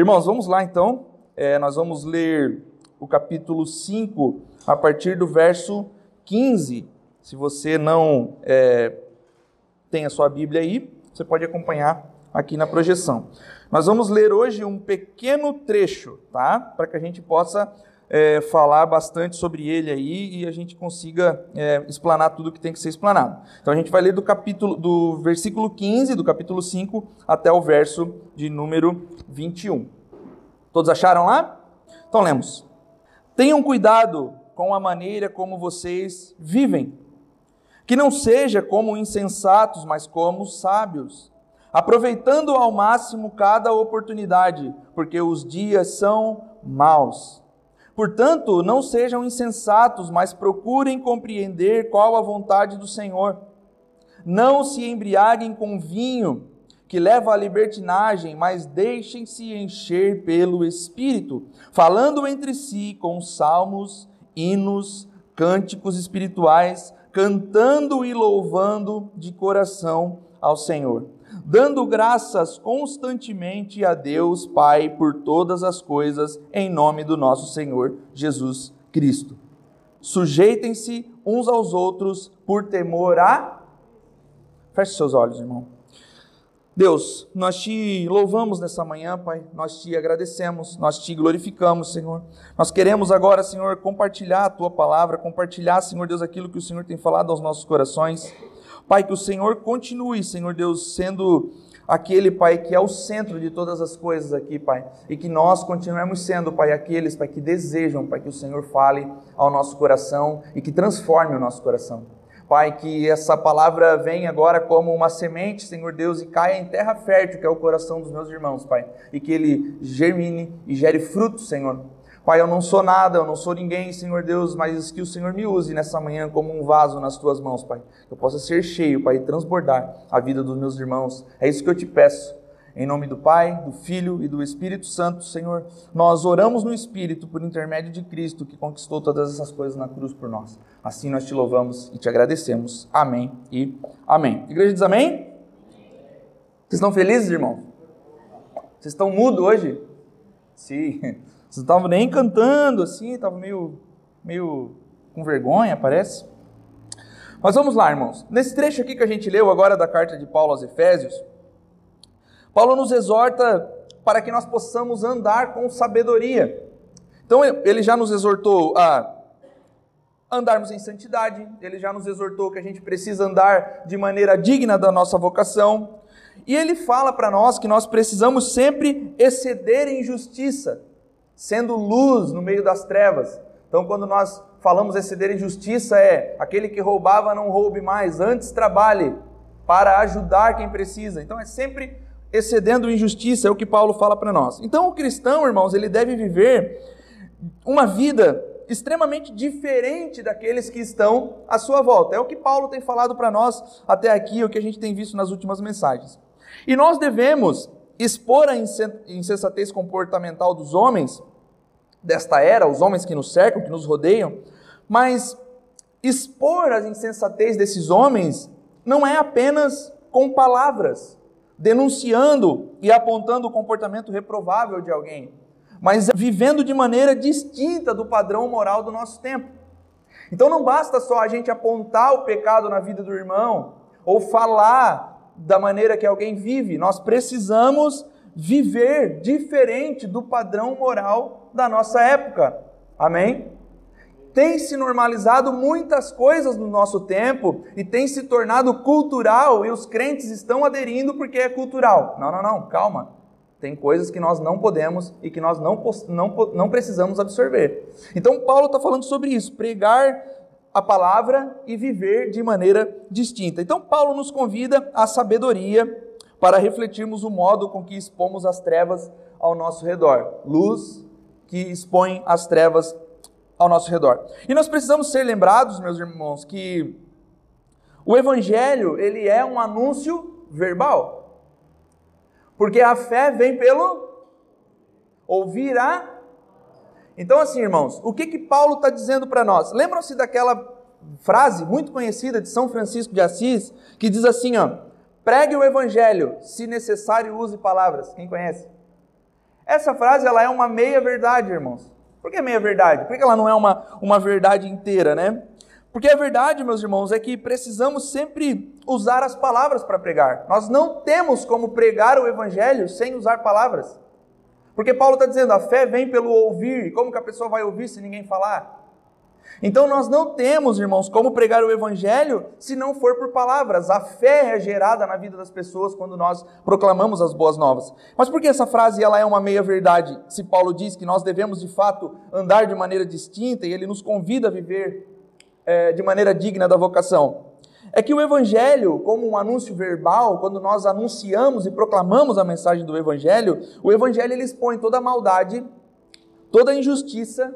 Irmãos, vamos lá então. É, nós vamos ler o capítulo 5 a partir do verso 15. Se você não é, tem a sua Bíblia aí, você pode acompanhar aqui na projeção. Nós vamos ler hoje um pequeno trecho, tá? Para que a gente possa é, falar bastante sobre ele aí e a gente consiga é, explanar tudo que tem que ser explanado. Então a gente vai ler do capítulo, do versículo 15 do capítulo 5 até o verso de número 21. Todos acharam lá? Então lemos. Tenham cuidado com a maneira como vocês vivem. Que não seja como insensatos, mas como sábios, aproveitando ao máximo cada oportunidade, porque os dias são maus. Portanto, não sejam insensatos, mas procurem compreender qual a vontade do Senhor. Não se embriaguem com vinho, que leva à libertinagem, mas deixem-se encher pelo Espírito, falando entre si com salmos, hinos, cânticos espirituais, cantando e louvando de coração ao Senhor dando graças constantemente a Deus Pai por todas as coisas, em nome do nosso Senhor Jesus Cristo. Sujeitem-se uns aos outros por temor a. Feche seus olhos, irmão. Deus, nós te louvamos nessa manhã, Pai. Nós te agradecemos, nós te glorificamos, Senhor. Nós queremos agora, Senhor, compartilhar a tua palavra, compartilhar, Senhor Deus, aquilo que o Senhor tem falado aos nossos corações. Pai, que o Senhor continue, Senhor Deus, sendo aquele, Pai, que é o centro de todas as coisas aqui, Pai. E que nós continuemos sendo, Pai, aqueles, Pai, que desejam, Pai, que o Senhor fale ao nosso coração e que transforme o nosso coração. Pai, que essa palavra venha agora como uma semente, Senhor Deus, e caia em terra fértil, que é o coração dos meus irmãos, Pai. E que ele germine e gere fruto, Senhor Pai, eu não sou nada, eu não sou ninguém, Senhor Deus, mas que o Senhor me use nessa manhã como um vaso nas tuas mãos, Pai. Que eu possa ser cheio, Pai, e transbordar a vida dos meus irmãos. É isso que eu te peço. Em nome do Pai, do Filho e do Espírito Santo, Senhor, nós oramos no Espírito por intermédio de Cristo que conquistou todas essas coisas na cruz por nós. Assim nós te louvamos e te agradecemos. Amém e amém. Igreja diz amém? Vocês estão felizes, irmão? Vocês estão mudos hoje? Sim. Vocês não estavam nem cantando assim, estavam meio, meio com vergonha, parece. Mas vamos lá, irmãos. Nesse trecho aqui que a gente leu agora da carta de Paulo aos Efésios, Paulo nos exorta para que nós possamos andar com sabedoria. Então, ele já nos exortou a andarmos em santidade, ele já nos exortou que a gente precisa andar de maneira digna da nossa vocação, e ele fala para nós que nós precisamos sempre exceder em justiça sendo luz no meio das trevas. Então, quando nós falamos exceder em justiça, é aquele que roubava não roube mais, antes trabalhe para ajudar quem precisa. Então, é sempre excedendo em justiça, é o que Paulo fala para nós. Então, o cristão, irmãos, ele deve viver uma vida extremamente diferente daqueles que estão à sua volta. É o que Paulo tem falado para nós até aqui, é o que a gente tem visto nas últimas mensagens. E nós devemos expor a insensatez comportamental dos homens desta era, os homens que nos cercam, que nos rodeiam, mas expor a insensatez desses homens não é apenas com palavras, denunciando e apontando o comportamento reprovável de alguém, mas vivendo de maneira distinta do padrão moral do nosso tempo. Então não basta só a gente apontar o pecado na vida do irmão ou falar da maneira que alguém vive, nós precisamos viver diferente do padrão moral da nossa época. Amém? Tem se normalizado muitas coisas no nosso tempo e tem se tornado cultural e os crentes estão aderindo porque é cultural. Não, não, não, calma. Tem coisas que nós não podemos e que nós não, não, não precisamos absorver. Então, Paulo está falando sobre isso, pregar a palavra e viver de maneira distinta. Então, Paulo nos convida à sabedoria para refletirmos o modo com que expomos as trevas ao nosso redor. Luz que expõe as trevas ao nosso redor. E nós precisamos ser lembrados, meus irmãos, que o evangelho, ele é um anúncio verbal. Porque a fé vem pelo ouvir a Então assim, irmãos, o que que Paulo está dizendo para nós? Lembram-se daquela frase muito conhecida de São Francisco de Assis, que diz assim, ó: Pregue o evangelho, se necessário use palavras. Quem conhece? Essa frase ela é uma meia verdade, irmãos. Por que meia verdade? Por que ela não é uma, uma verdade inteira, né? Porque a verdade, meus irmãos, é que precisamos sempre usar as palavras para pregar. Nós não temos como pregar o evangelho sem usar palavras. Porque Paulo está dizendo, a fé vem pelo ouvir, e como que a pessoa vai ouvir se ninguém falar? Então nós não temos, irmãos, como pregar o evangelho se não for por palavras. A fé é gerada na vida das pessoas quando nós proclamamos as boas novas. Mas por que essa frase ela é uma meia verdade? Se Paulo diz que nós devemos de fato andar de maneira distinta e ele nos convida a viver é, de maneira digna da vocação. É que o Evangelho, como um anúncio verbal, quando nós anunciamos e proclamamos a mensagem do Evangelho, o Evangelho ele expõe toda a maldade, toda a injustiça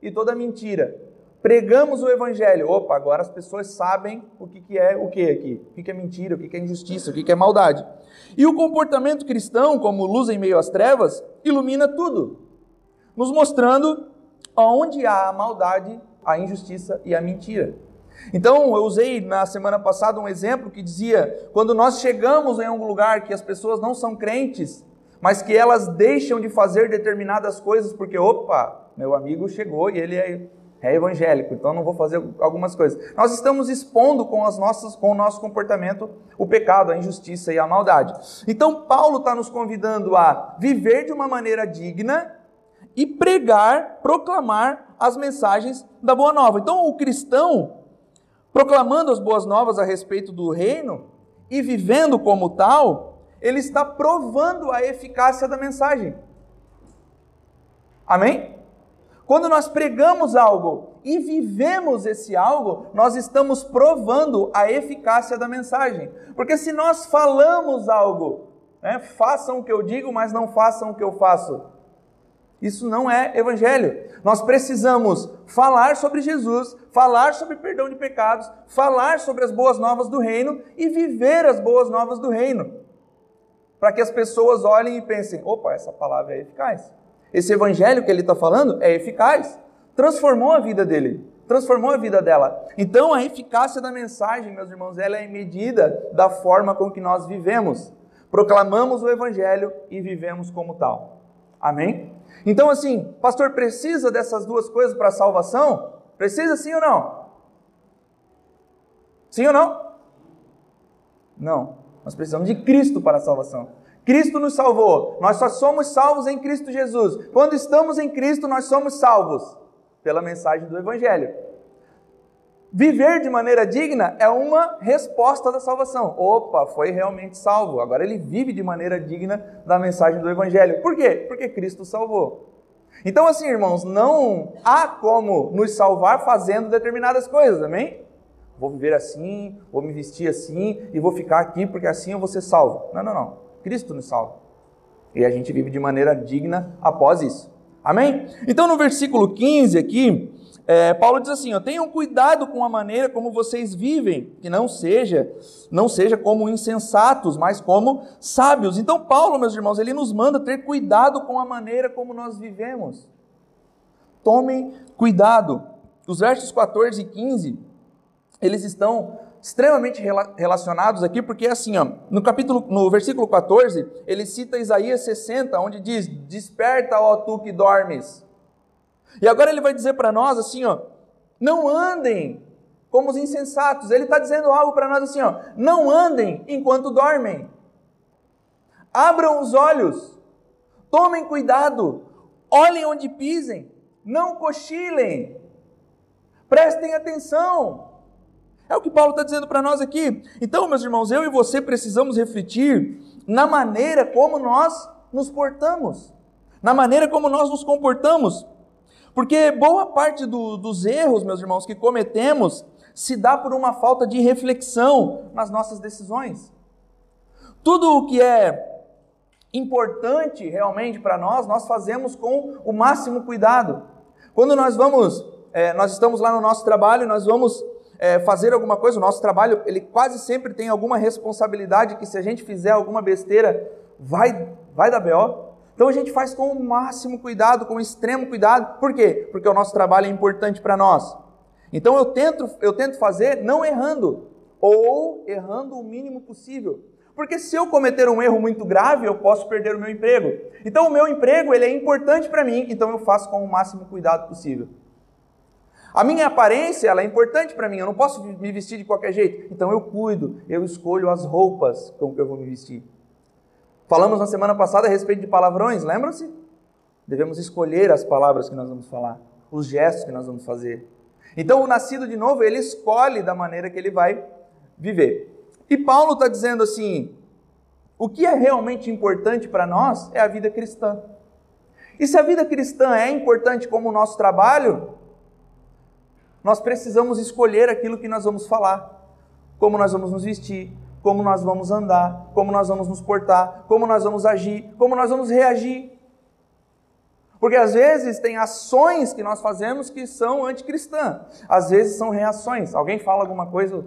e toda a mentira pregamos o evangelho. Opa, agora as pessoas sabem o que, que é o que aqui, o que, que é mentira, o que, que é injustiça, o que, que é maldade. E o comportamento cristão, como luz em meio às trevas, ilumina tudo, nos mostrando onde há a maldade, a injustiça e a mentira. Então, eu usei na semana passada um exemplo que dizia: quando nós chegamos em um lugar que as pessoas não são crentes, mas que elas deixam de fazer determinadas coisas porque, opa, meu amigo chegou e ele é é evangélico, então não vou fazer algumas coisas. Nós estamos expondo com, as nossas, com o nosso comportamento o pecado, a injustiça e a maldade. Então Paulo está nos convidando a viver de uma maneira digna e pregar, proclamar as mensagens da boa nova. Então o cristão, proclamando as boas novas a respeito do reino e vivendo como tal, ele está provando a eficácia da mensagem. Amém? Quando nós pregamos algo e vivemos esse algo, nós estamos provando a eficácia da mensagem. Porque se nós falamos algo, né, façam o que eu digo, mas não façam o que eu faço, isso não é evangelho. Nós precisamos falar sobre Jesus, falar sobre perdão de pecados, falar sobre as boas novas do reino e viver as boas novas do reino. Para que as pessoas olhem e pensem: opa, essa palavra é eficaz. Esse evangelho que ele está falando é eficaz. Transformou a vida dele, transformou a vida dela. Então a eficácia da mensagem, meus irmãos, ela é medida da forma com que nós vivemos. Proclamamos o evangelho e vivemos como tal. Amém? Então, assim, pastor, precisa dessas duas coisas para salvação? Precisa sim ou não? Sim ou não? Não. Nós precisamos de Cristo para a salvação. Cristo nos salvou. Nós só somos salvos em Cristo Jesus. Quando estamos em Cristo, nós somos salvos pela mensagem do Evangelho. Viver de maneira digna é uma resposta da salvação. Opa, foi realmente salvo. Agora ele vive de maneira digna da mensagem do Evangelho. Por quê? Porque Cristo salvou. Então, assim, irmãos, não há como nos salvar fazendo determinadas coisas, amém? Vou viver assim, vou me vestir assim e vou ficar aqui porque assim eu vou ser salvo. Não, não, não. Cristo nos salva. E a gente vive de maneira digna após isso. Amém? Então, no versículo 15 aqui, é, Paulo diz assim: ó, tenham cuidado com a maneira como vocês vivem, que não seja, não seja como insensatos, mas como sábios. Então, Paulo, meus irmãos, ele nos manda ter cuidado com a maneira como nós vivemos. Tomem cuidado. Os versos 14 e 15, eles estão extremamente relacionados aqui, porque assim, ó, no capítulo, no versículo 14, ele cita Isaías 60, onde diz: "Desperta, ó tu que dormes". E agora ele vai dizer para nós assim, ó, não andem como os insensatos. Ele está dizendo algo para nós assim, ó, não andem enquanto dormem. Abram os olhos, tomem cuidado, olhem onde pisem, não cochilem, prestem atenção. É o que Paulo está dizendo para nós aqui. Então, meus irmãos, eu e você precisamos refletir na maneira como nós nos portamos, na maneira como nós nos comportamos. Porque boa parte do, dos erros, meus irmãos, que cometemos se dá por uma falta de reflexão nas nossas decisões. Tudo o que é importante realmente para nós, nós fazemos com o máximo cuidado. Quando nós vamos, é, nós estamos lá no nosso trabalho, nós vamos é, fazer alguma coisa, o nosso trabalho, ele quase sempre tem alguma responsabilidade que se a gente fizer alguma besteira, vai, vai dar B.O. Então a gente faz com o máximo cuidado, com o extremo cuidado. Por quê? Porque o nosso trabalho é importante para nós. Então eu tento, eu tento fazer não errando, ou errando o mínimo possível. Porque se eu cometer um erro muito grave, eu posso perder o meu emprego. Então o meu emprego ele é importante para mim, então eu faço com o máximo cuidado possível. A minha aparência ela é importante para mim, eu não posso me vestir de qualquer jeito. Então eu cuido, eu escolho as roupas com que eu vou me vestir. Falamos na semana passada a respeito de palavrões, lembram-se? Devemos escolher as palavras que nós vamos falar, os gestos que nós vamos fazer. Então o nascido de novo, ele escolhe da maneira que ele vai viver. E Paulo está dizendo assim: o que é realmente importante para nós é a vida cristã. E se a vida cristã é importante como o nosso trabalho, nós precisamos escolher aquilo que nós vamos falar, como nós vamos nos vestir, como nós vamos andar, como nós vamos nos portar, como nós vamos agir, como nós vamos reagir. Porque às vezes tem ações que nós fazemos que são anticristãs, às vezes são reações. Alguém fala alguma coisa,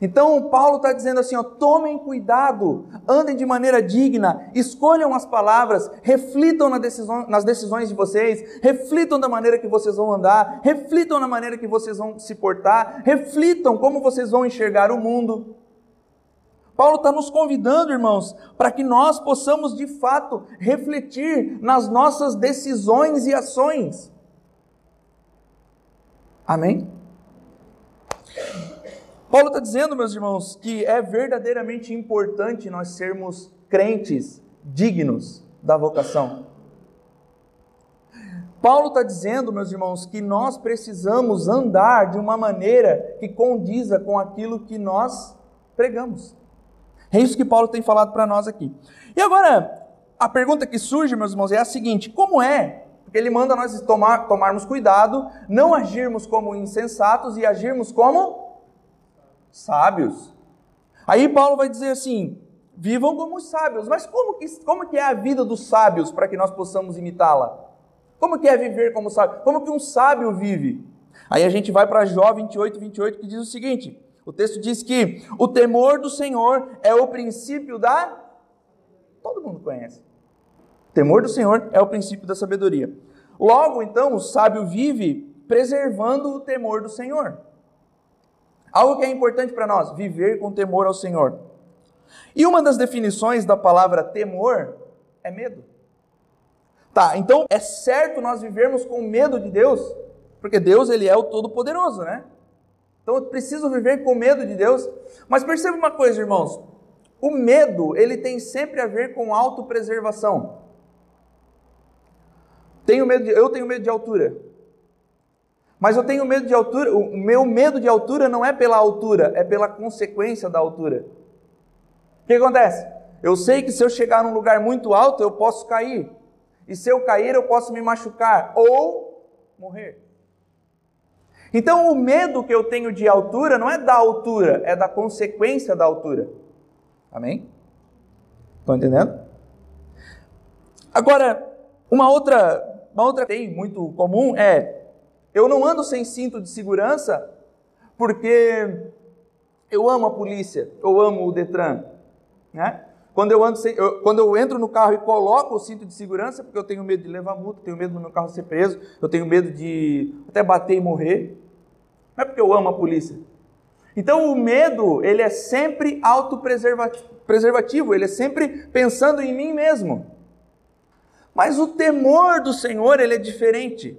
então, Paulo está dizendo assim: ó, tomem cuidado, andem de maneira digna, escolham as palavras, reflitam nas decisões de vocês, reflitam da maneira que vocês vão andar, reflitam na maneira que vocês vão se portar, reflitam como vocês vão enxergar o mundo. Paulo está nos convidando, irmãos, para que nós possamos de fato refletir nas nossas decisões e ações. Amém? Paulo está dizendo, meus irmãos, que é verdadeiramente importante nós sermos crentes dignos da vocação. Paulo está dizendo, meus irmãos, que nós precisamos andar de uma maneira que condiza com aquilo que nós pregamos. É isso que Paulo tem falado para nós aqui. E agora, a pergunta que surge, meus irmãos, é a seguinte: como é? Porque ele manda nós tomar, tomarmos cuidado, não agirmos como insensatos e agirmos como sábios. Aí Paulo vai dizer assim: vivam como os sábios. Mas como que, como que é a vida dos sábios para que nós possamos imitá-la? Como que é viver como sábio? Como que um sábio vive? Aí a gente vai para Jó 28, 28, que diz o seguinte: o texto diz que o temor do Senhor é o princípio da. Todo mundo conhece. O temor do Senhor é o princípio da sabedoria. Logo, então, o sábio vive preservando o temor do Senhor. Algo que é importante para nós, viver com temor ao Senhor. E uma das definições da palavra temor é medo. Tá, então é certo nós vivermos com medo de Deus, porque Deus ele é o todo-poderoso, né? Então eu preciso viver com medo de Deus. Mas perceba uma coisa, irmãos. O medo, ele tem sempre a ver com autopreservação. Tenho medo de, eu tenho medo de altura. Mas eu tenho medo de altura, o meu medo de altura não é pela altura, é pela consequência da altura. O que acontece? Eu sei que se eu chegar num lugar muito alto, eu posso cair. E se eu cair, eu posso me machucar ou morrer. Então, o medo que eu tenho de altura não é da altura, é da consequência da altura. Amém? Estão entendendo? Agora, uma outra, uma outra tem muito comum é eu não ando sem cinto de segurança porque eu amo a polícia, eu amo o Detran, né? Quando eu, ando sem, eu, quando eu entro no carro e coloco o cinto de segurança, porque eu tenho medo de levar multa, tenho medo do meu carro ser preso, eu tenho medo de até bater e morrer. Não é porque eu amo a polícia. Então o medo, ele é sempre autopreservativo, ele é sempre pensando em mim mesmo. Mas o temor do Senhor, ele é diferente.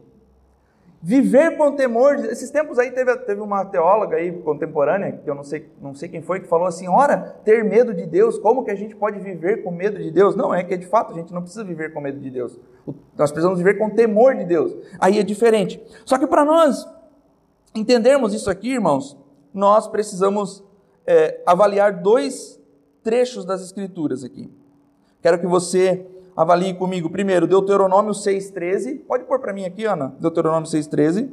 Viver com temor. Esses tempos aí teve, teve uma teóloga aí contemporânea, que eu não sei, não sei quem foi, que falou assim: ora, ter medo de Deus, como que a gente pode viver com medo de Deus? Não, é que de fato a gente não precisa viver com medo de Deus. Nós precisamos viver com temor de Deus. Aí é diferente. Só que para nós entendermos isso aqui, irmãos, nós precisamos é, avaliar dois trechos das Escrituras aqui. Quero que você Avalie comigo primeiro Deuteronômio 6,13. Pode pôr para mim aqui, Ana, Deuteronômio 6,13.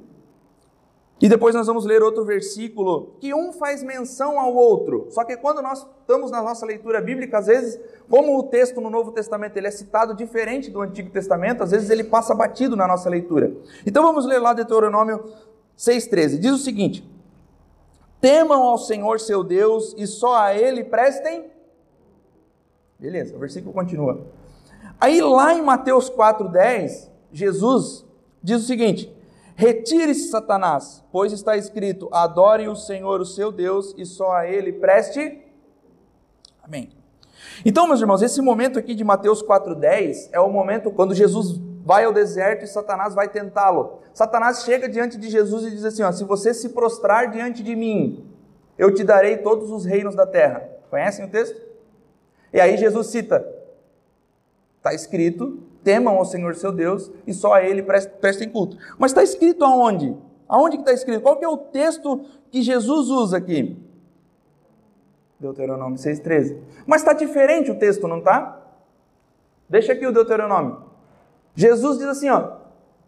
E depois nós vamos ler outro versículo que um faz menção ao outro. Só que quando nós estamos na nossa leitura bíblica, às vezes, como o texto no Novo Testamento ele é citado diferente do Antigo Testamento, às vezes ele passa batido na nossa leitura. Então vamos ler lá Deuteronômio 6,13. Diz o seguinte: Temam ao Senhor seu Deus e só a Ele prestem. Beleza, o versículo continua. Aí lá em Mateus 4,10, Jesus diz o seguinte: Retire-se, Satanás, pois está escrito: adore o Senhor, o seu Deus, e só a ele preste Amém. Então, meus irmãos, esse momento aqui de Mateus 4,10 é o momento quando Jesus vai ao deserto e Satanás vai tentá-lo. Satanás chega diante de Jesus e diz assim: ó, se você se prostrar diante de mim, eu te darei todos os reinos da terra. Conhecem o texto? E aí Jesus cita: está escrito, temam ao Senhor seu Deus e só a Ele prestem culto. Mas está escrito aonde? Aonde que está escrito? Qual que é o texto que Jesus usa aqui? Deuteronômio 6,13. Mas está diferente o texto, não está? Deixa aqui o Deuteronômio. Jesus diz assim, ó,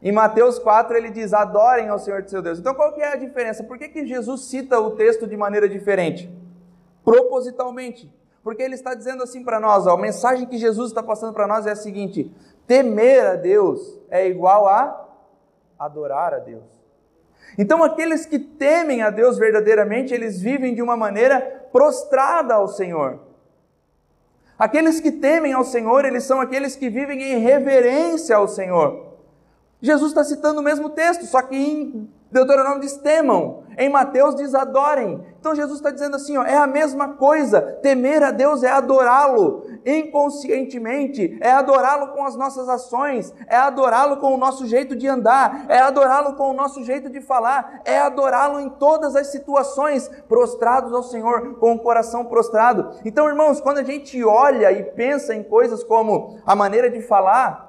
em Mateus 4 ele diz: adorem ao Senhor seu Deus. Então qual que é a diferença? Por que, que Jesus cita o texto de maneira diferente? Propositalmente. Porque ele está dizendo assim para nós, ó, a mensagem que Jesus está passando para nós é a seguinte: temer a Deus é igual a adorar a Deus. Então aqueles que temem a Deus verdadeiramente, eles vivem de uma maneira prostrada ao Senhor. Aqueles que temem ao Senhor, eles são aqueles que vivem em reverência ao Senhor. Jesus está citando o mesmo texto, só que em Deuteronômio diz temam, em Mateus diz adorem. Então Jesus está dizendo assim: ó, é a mesma coisa. Temer a Deus é adorá-lo inconscientemente, é adorá-lo com as nossas ações, é adorá-lo com o nosso jeito de andar, é adorá-lo com o nosso jeito de falar, é adorá-lo em todas as situações, prostrados ao Senhor, com o coração prostrado. Então, irmãos, quando a gente olha e pensa em coisas como a maneira de falar,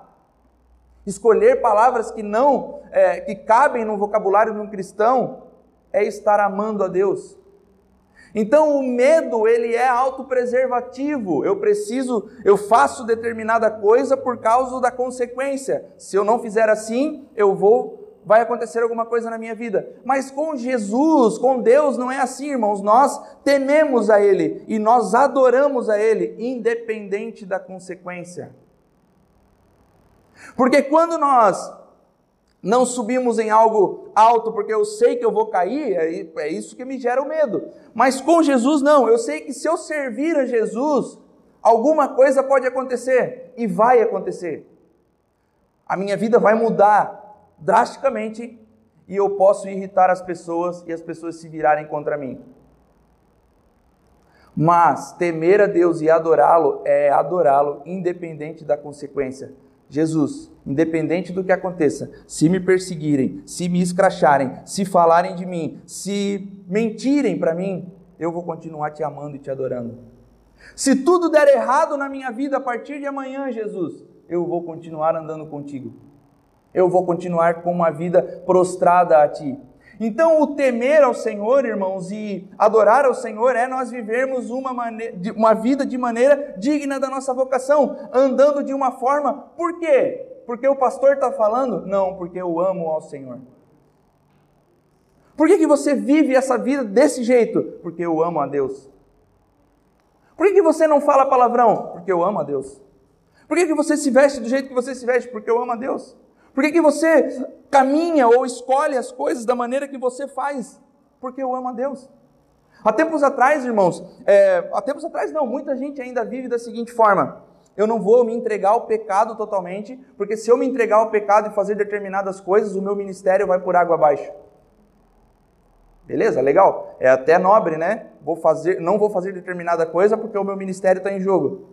Escolher palavras que não, é, que cabem no vocabulário de um cristão, é estar amando a Deus. Então o medo ele é autopreservativo. Eu preciso, eu faço determinada coisa por causa da consequência. Se eu não fizer assim, eu vou, vai acontecer alguma coisa na minha vida. Mas com Jesus, com Deus não é assim, irmãos. Nós tememos a Ele e nós adoramos a Ele, independente da consequência. Porque quando nós não subimos em algo alto porque eu sei que eu vou cair, é, é isso que me gera o medo. Mas com Jesus, não. Eu sei que se eu servir a Jesus, alguma coisa pode acontecer e vai acontecer. A minha vida vai mudar drasticamente e eu posso irritar as pessoas e as pessoas se virarem contra mim. Mas temer a Deus e adorá-lo é adorá-lo independente da consequência. Jesus, independente do que aconteça, se me perseguirem, se me escracharem, se falarem de mim, se mentirem para mim, eu vou continuar te amando e te adorando. Se tudo der errado na minha vida a partir de amanhã, Jesus, eu vou continuar andando contigo. Eu vou continuar com uma vida prostrada a ti. Então, o temer ao Senhor, irmãos, e adorar ao Senhor é nós vivermos uma, maneira, uma vida de maneira digna da nossa vocação, andando de uma forma, por quê? Porque o pastor está falando? Não, porque eu amo ao Senhor. Por que, que você vive essa vida desse jeito? Porque eu amo a Deus. Por que, que você não fala palavrão? Porque eu amo a Deus. Por que, que você se veste do jeito que você se veste? Porque eu amo a Deus. Por que, que você caminha ou escolhe as coisas da maneira que você faz? Porque eu amo a Deus. Há tempos atrás, irmãos, é, há tempos atrás não, muita gente ainda vive da seguinte forma: eu não vou me entregar ao pecado totalmente, porque se eu me entregar ao pecado e fazer determinadas coisas, o meu ministério vai por água abaixo. Beleza? Legal? É até nobre, né? Vou fazer, não vou fazer determinada coisa porque o meu ministério está em jogo.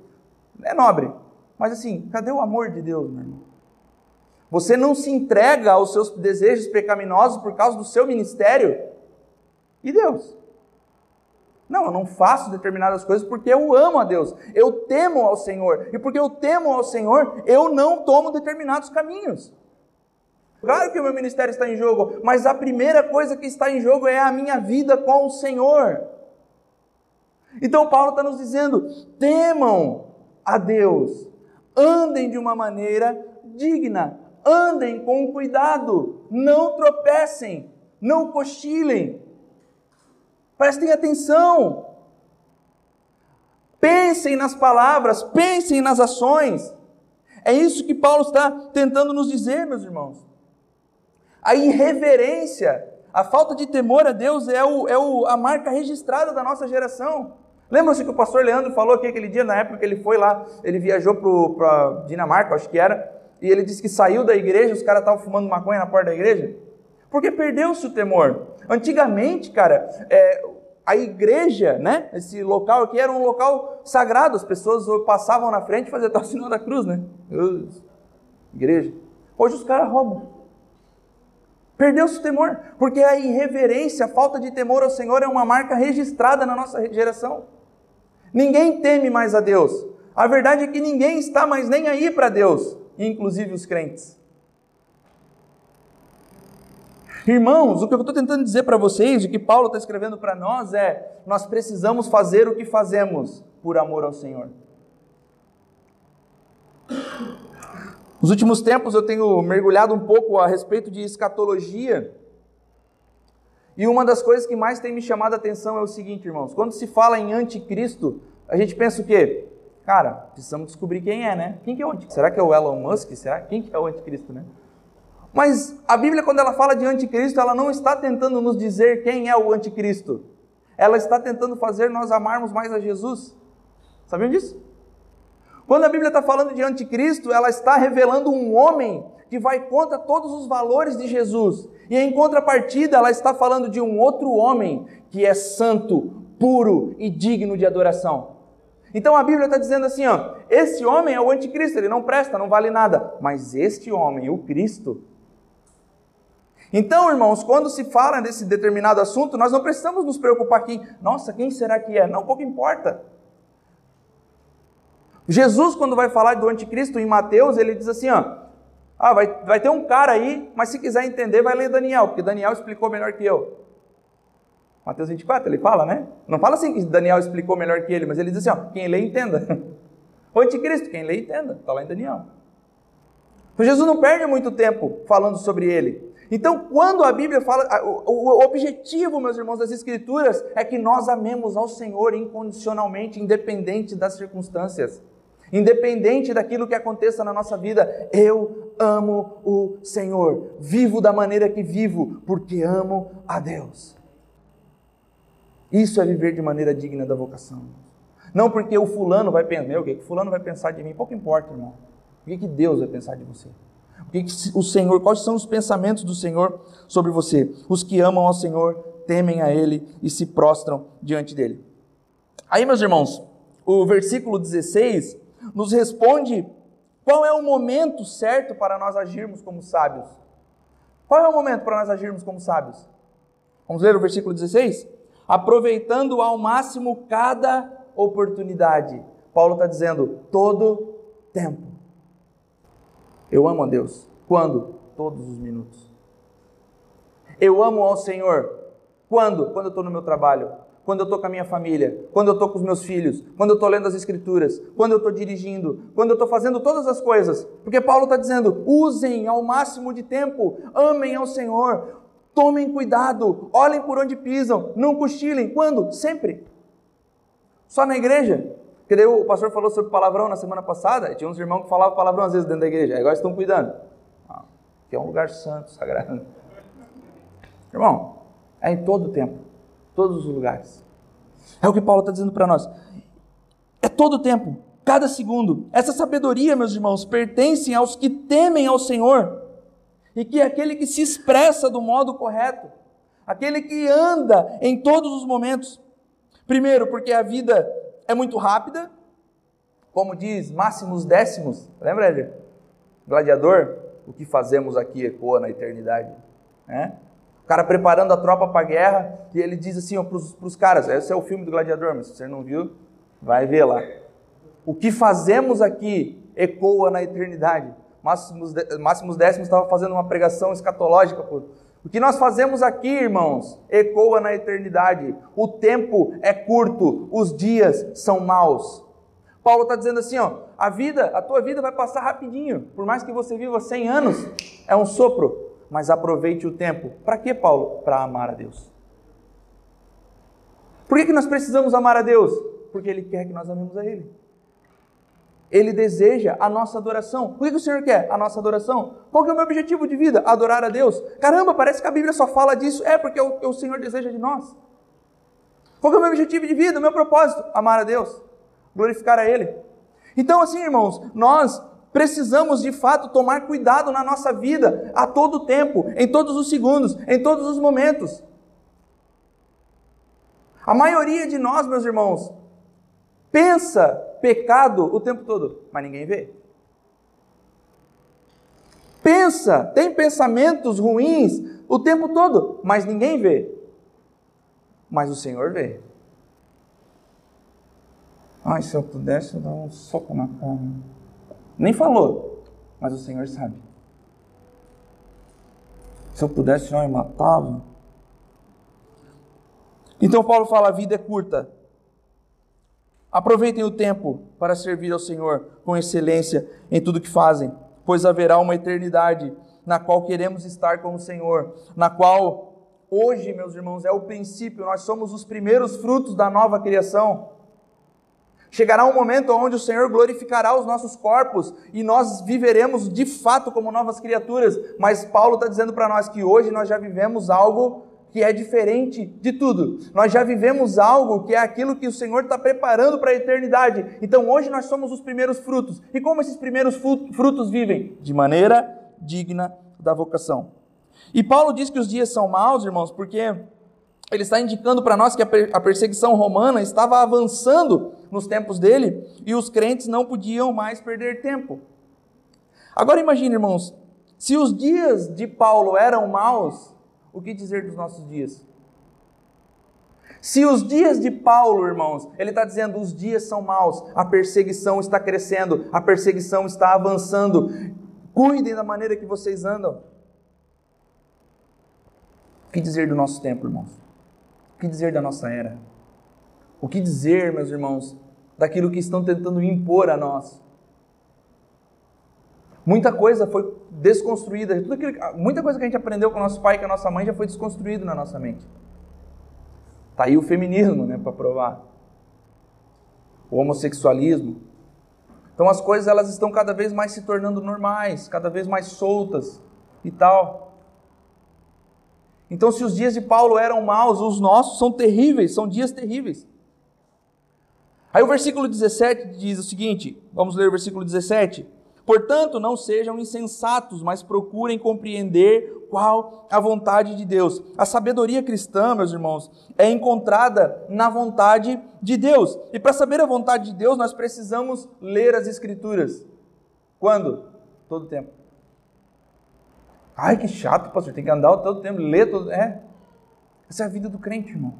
É nobre. Mas assim, cadê o amor de Deus, meu irmão? Você não se entrega aos seus desejos pecaminosos por causa do seu ministério? E Deus? Não, eu não faço determinadas coisas porque eu amo a Deus, eu temo ao Senhor, e porque eu temo ao Senhor, eu não tomo determinados caminhos. Claro que o meu ministério está em jogo, mas a primeira coisa que está em jogo é a minha vida com o Senhor. Então Paulo está nos dizendo: temam a Deus, andem de uma maneira digna, andem com cuidado, não tropecem, não cochilem. Prestem atenção. Pensem nas palavras, pensem nas ações. É isso que Paulo está tentando nos dizer, meus irmãos. A irreverência, a falta de temor a Deus é, o, é o, a marca registrada da nossa geração. Lembra-se que o pastor Leandro falou aqui aquele dia, na época que ele foi lá, ele viajou para Dinamarca, acho que era, e ele disse que saiu da igreja, os caras estavam fumando maconha na porta da igreja, porque perdeu-se o temor. Antigamente, cara, é, a igreja, né? Esse local aqui era um local sagrado, as pessoas passavam na frente e faziam o sinal da cruz, né? Igreja. Hoje os caras roubam. Perdeu-se o temor, porque a irreverência, a falta de temor ao Senhor é uma marca registrada na nossa geração. Ninguém teme mais a Deus. A verdade é que ninguém está mais nem aí para Deus, inclusive os crentes. Irmãos, o que eu estou tentando dizer para vocês, o que Paulo está escrevendo para nós é: nós precisamos fazer o que fazemos por amor ao Senhor. Nos últimos tempos eu tenho mergulhado um pouco a respeito de escatologia. E uma das coisas que mais tem me chamado a atenção é o seguinte, irmãos: quando se fala em anticristo, a gente pensa o quê? Cara, precisamos descobrir quem é, né? Quem que é o anticristo? Será que é o Elon Musk? Será? Quem que é o anticristo, né? Mas a Bíblia, quando ela fala de anticristo, ela não está tentando nos dizer quem é o anticristo. Ela está tentando fazer nós amarmos mais a Jesus. Sabiam disso? Quando a Bíblia está falando de anticristo, ela está revelando um homem que vai contra todos os valores de Jesus. E em contrapartida, ela está falando de um outro homem que é santo, puro e digno de adoração. Então a Bíblia está dizendo assim: ó, esse homem é o anticristo, ele não presta, não vale nada. Mas este homem, o Cristo, então, irmãos, quando se fala desse determinado assunto, nós não precisamos nos preocupar quem, nossa, quem será que é? Não, pouco importa. Jesus, quando vai falar do anticristo em Mateus, ele diz assim: ó, ah, vai, vai ter um cara aí, mas se quiser entender, vai ler Daniel, porque Daniel explicou melhor que eu. Mateus 24, ele fala, né? Não fala assim que Daniel explicou melhor que ele, mas ele diz assim: ó, quem lê, entenda. O anticristo, quem lê, entenda. Está lá em Daniel. Então Jesus não perde muito tempo falando sobre ele. Então, quando a Bíblia fala, o objetivo, meus irmãos, das Escrituras é que nós amemos ao Senhor incondicionalmente, independente das circunstâncias, independente daquilo que aconteça na nossa vida. Eu amo o Senhor, vivo da maneira que vivo, porque amo a Deus. Isso é viver de maneira digna da vocação. Não porque o fulano vai pensar, meu, o que o fulano vai pensar de mim? Pouco importa, irmão. O que Deus vai pensar de você? O que o Senhor, quais são os pensamentos do Senhor sobre você? Os que amam ao Senhor temem a Ele e se prostram diante dele. Aí, meus irmãos, o versículo 16 nos responde qual é o momento certo para nós agirmos como sábios. Qual é o momento para nós agirmos como sábios? Vamos ler o versículo 16? Aproveitando ao máximo cada oportunidade. Paulo está dizendo todo tempo. Eu amo a Deus. Quando? Todos os minutos. Eu amo ao Senhor. Quando? Quando eu estou no meu trabalho. Quando eu estou com a minha família. Quando eu estou com os meus filhos. Quando eu estou lendo as Escrituras. Quando eu estou dirigindo. Quando eu estou fazendo todas as coisas. Porque Paulo está dizendo: usem ao máximo de tempo. Amem ao Senhor. Tomem cuidado. Olhem por onde pisam. Não cochilem. Quando? Sempre. Só na igreja? Porque daí o pastor falou sobre palavrão na semana passada, e tinha uns irmãos que falavam palavrão às vezes dentro da igreja, agora estão cuidando. Ah, que é um lugar santo, sagrado. Irmão, é em todo o tempo, todos os lugares. É o que Paulo está dizendo para nós. É todo o tempo, cada segundo. Essa sabedoria, meus irmãos, pertence aos que temem ao Senhor. E que é aquele que se expressa do modo correto, aquele que anda em todos os momentos. Primeiro, porque a vida é muito rápida, como diz Máximos Décimos, lembra, ele? Gladiador, o que fazemos aqui ecoa na eternidade. Né? O cara preparando a tropa para a guerra, e ele diz assim para os caras: esse é o filme do Gladiador, mas se você não viu, vai ver lá. O que fazemos aqui ecoa na eternidade. Máximos, Máximos Décimos estava fazendo uma pregação escatológica por, o que nós fazemos aqui, irmãos, ecoa na eternidade. O tempo é curto, os dias são maus. Paulo está dizendo assim: ó, a vida, a tua vida vai passar rapidinho. Por mais que você viva 100 anos, é um sopro. Mas aproveite o tempo. Para quê, Paulo? Para amar a Deus. Por que, que nós precisamos amar a Deus? Porque Ele quer que nós amemos a Ele. Ele deseja a nossa adoração. O que o Senhor quer? A nossa adoração. Qual que é o meu objetivo de vida? Adorar a Deus. Caramba, parece que a Bíblia só fala disso. É porque o, o Senhor deseja de nós. Qual que é o meu objetivo de vida? O meu propósito? Amar a Deus. Glorificar a Ele. Então, assim, irmãos, nós precisamos de fato tomar cuidado na nossa vida a todo tempo, em todos os segundos, em todos os momentos. A maioria de nós, meus irmãos, pensa pecado o tempo todo, mas ninguém vê. Pensa, tem pensamentos ruins o tempo todo, mas ninguém vê. Mas o Senhor vê. Ai, se eu pudesse, eu dar um soco na cara. Nem falou, mas o Senhor sabe. Se eu pudesse, eu matava. Então Paulo fala: a vida é curta. Aproveitem o tempo para servir ao Senhor com excelência em tudo que fazem, pois haverá uma eternidade na qual queremos estar com o Senhor, na qual hoje, meus irmãos, é o princípio, nós somos os primeiros frutos da nova criação. Chegará um momento onde o Senhor glorificará os nossos corpos e nós viveremos de fato como novas criaturas. Mas Paulo está dizendo para nós que hoje nós já vivemos algo que é diferente de tudo. Nós já vivemos algo que é aquilo que o Senhor está preparando para a eternidade. Então hoje nós somos os primeiros frutos. E como esses primeiros frutos vivem? De maneira digna da vocação. E Paulo diz que os dias são maus, irmãos, porque ele está indicando para nós que a perseguição romana estava avançando nos tempos dele e os crentes não podiam mais perder tempo. Agora imagine, irmãos, se os dias de Paulo eram maus, o que dizer dos nossos dias? Se os dias de Paulo, irmãos, ele está dizendo os dias são maus, a perseguição está crescendo, a perseguição está avançando, cuidem da maneira que vocês andam. O que dizer do nosso tempo, irmãos? O que dizer da nossa era? O que dizer, meus irmãos, daquilo que estão tentando impor a nós. Muita coisa foi desconstruída, tudo aquilo, muita coisa que a gente aprendeu com nosso pai e com a nossa mãe já foi desconstruído na nossa mente. Tá aí o feminismo, né, para provar. O homossexualismo. Então as coisas elas estão cada vez mais se tornando normais, cada vez mais soltas e tal. Então se os dias de Paulo eram maus, os nossos são terríveis, são dias terríveis. Aí o versículo 17 diz o seguinte: vamos ler o versículo 17. Portanto, não sejam insensatos, mas procurem compreender qual a vontade de Deus. A sabedoria cristã, meus irmãos, é encontrada na vontade de Deus. E para saber a vontade de Deus, nós precisamos ler as Escrituras. Quando? Todo tempo. Ai, que chato, pastor, tem que andar todo tempo, ler todo. É. Essa é a vida do crente, irmão.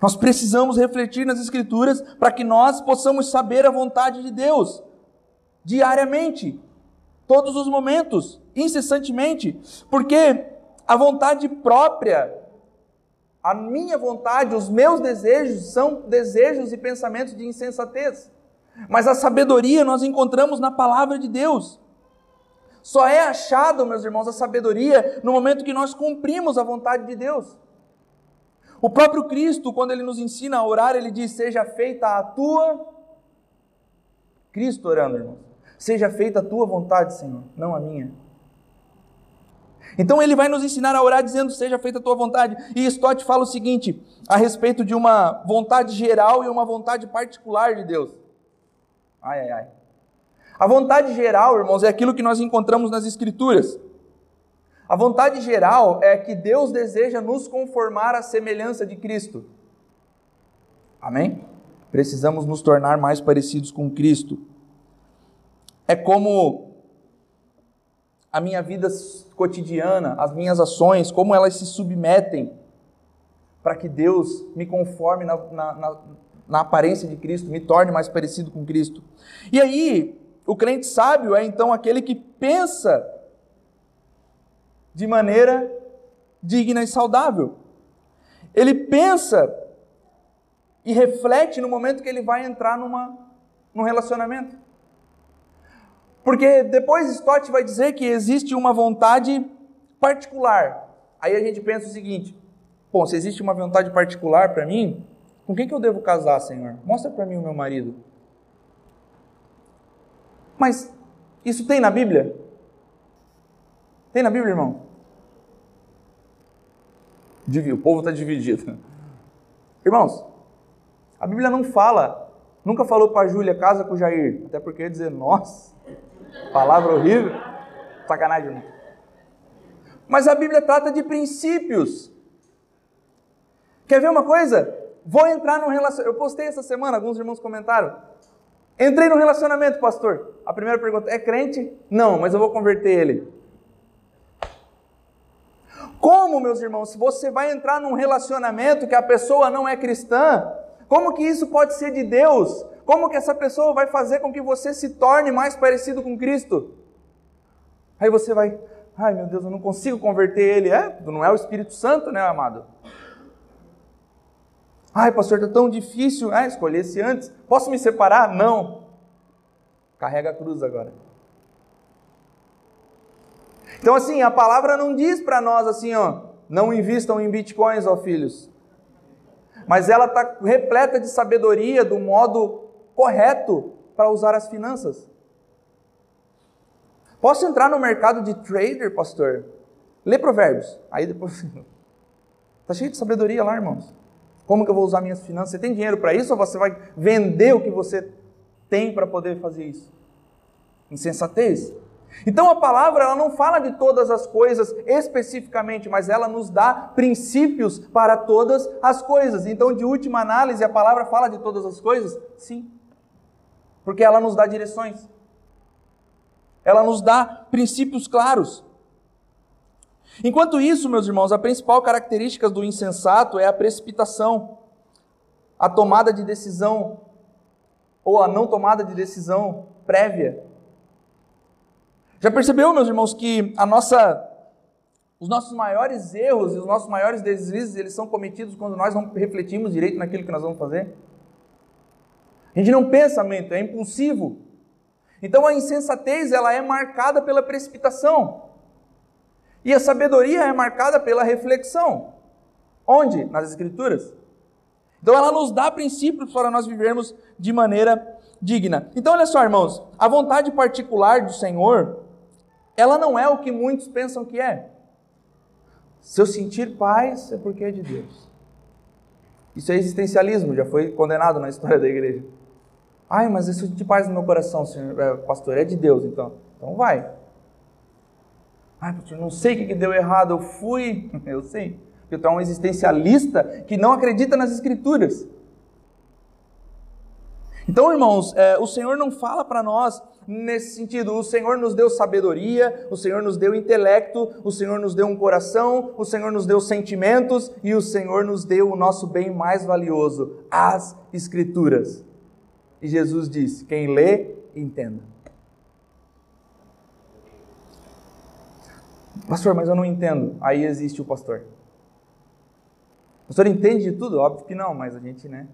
Nós precisamos refletir nas Escrituras para que nós possamos saber a vontade de Deus diariamente, todos os momentos, incessantemente, porque a vontade própria, a minha vontade, os meus desejos são desejos e pensamentos de insensatez. Mas a sabedoria nós encontramos na palavra de Deus. Só é achado, meus irmãos, a sabedoria no momento que nós cumprimos a vontade de Deus. O próprio Cristo, quando ele nos ensina a orar, ele diz: Seja feita a tua. Cristo orando, irmãos. Seja feita a tua vontade, Senhor, não a minha. Então ele vai nos ensinar a orar dizendo: Seja feita a tua vontade. E Stott fala o seguinte a respeito de uma vontade geral e uma vontade particular de Deus. Ai, ai, ai. A vontade geral, irmãos, é aquilo que nós encontramos nas Escrituras. A vontade geral é que Deus deseja nos conformar à semelhança de Cristo. Amém? Precisamos nos tornar mais parecidos com Cristo. É como a minha vida cotidiana, as minhas ações, como elas se submetem para que Deus me conforme na, na, na, na, aparência de Cristo, me torne mais parecido com Cristo. E aí, o crente sábio é então aquele que pensa de maneira digna e saudável. Ele pensa e reflete no momento que ele vai entrar numa, num relacionamento. Porque depois Stott vai dizer que existe uma vontade particular. Aí a gente pensa o seguinte: bom, se existe uma vontade particular para mim, com quem que eu devo casar, Senhor? Mostra para mim o meu marido. Mas isso tem na Bíblia? Tem na Bíblia, irmão? O povo está dividido. Irmãos, a Bíblia não fala, nunca falou para Júlia, casa com o Jair. Até porque ia dizer, nossa, palavra horrível. Sacanagem. Mas a Bíblia trata de princípios Quer ver uma coisa? Vou entrar num relacionamento. Eu postei essa semana, alguns irmãos comentaram. Entrei num relacionamento, pastor. A primeira pergunta: é crente? Não, mas eu vou converter ele. Como, meus irmãos, se você vai entrar num relacionamento que a pessoa não é cristã, como que isso pode ser de Deus? Como que essa pessoa vai fazer com que você se torne mais parecido com Cristo? Aí você vai, ai meu Deus, eu não consigo converter ele. É, não é o Espírito Santo, né, amado? Ai, pastor, está tão difícil. Ah, escolhesse antes. Posso me separar? Não. Carrega a cruz agora. Então, assim, a palavra não diz para nós assim, ó, não invistam em bitcoins, ó filhos. Mas ela está repleta de sabedoria do modo correto para usar as finanças. Posso entrar no mercado de trader, pastor? Lê provérbios. Aí depois. Está cheio de sabedoria lá, irmãos. Como que eu vou usar minhas finanças? Você tem dinheiro para isso ou você vai vender o que você tem para poder fazer isso? Insensatez. Então a palavra ela não fala de todas as coisas especificamente, mas ela nos dá princípios para todas as coisas. Então, de última análise, a palavra fala de todas as coisas? Sim. Porque ela nos dá direções. Ela nos dá princípios claros. Enquanto isso, meus irmãos, a principal característica do insensato é a precipitação, a tomada de decisão ou a não tomada de decisão prévia. Já percebeu, meus irmãos, que a nossa os nossos maiores erros e os nossos maiores deslizes, eles são cometidos quando nós não refletimos direito naquilo que nós vamos fazer? A gente não pensa muito, é impulsivo. Então a insensatez, ela é marcada pela precipitação. E a sabedoria é marcada pela reflexão. Onde? Nas Escrituras. Então ela nos dá princípios para nós vivermos de maneira digna. Então olha só, irmãos, a vontade particular do Senhor, ela não é o que muitos pensam que é. Se eu sentir paz, é porque é de Deus. Isso é existencialismo, já foi condenado na história da igreja. Ai, mas isso de paz no meu coração, senhor, é, pastor, é de Deus, então. Então vai. Ai, pastor, não sei o que deu errado, eu fui. Eu sei. Porque tu é um existencialista que não acredita nas escrituras. Então, irmãos, é, o Senhor não fala para nós nesse sentido. O Senhor nos deu sabedoria, o Senhor nos deu intelecto, o Senhor nos deu um coração, o Senhor nos deu sentimentos e o Senhor nos deu o nosso bem mais valioso, as Escrituras. E Jesus disse: quem lê, entenda. Pastor, mas eu não entendo. Aí existe o pastor. O pastor entende de tudo? Óbvio que não, mas a gente, né?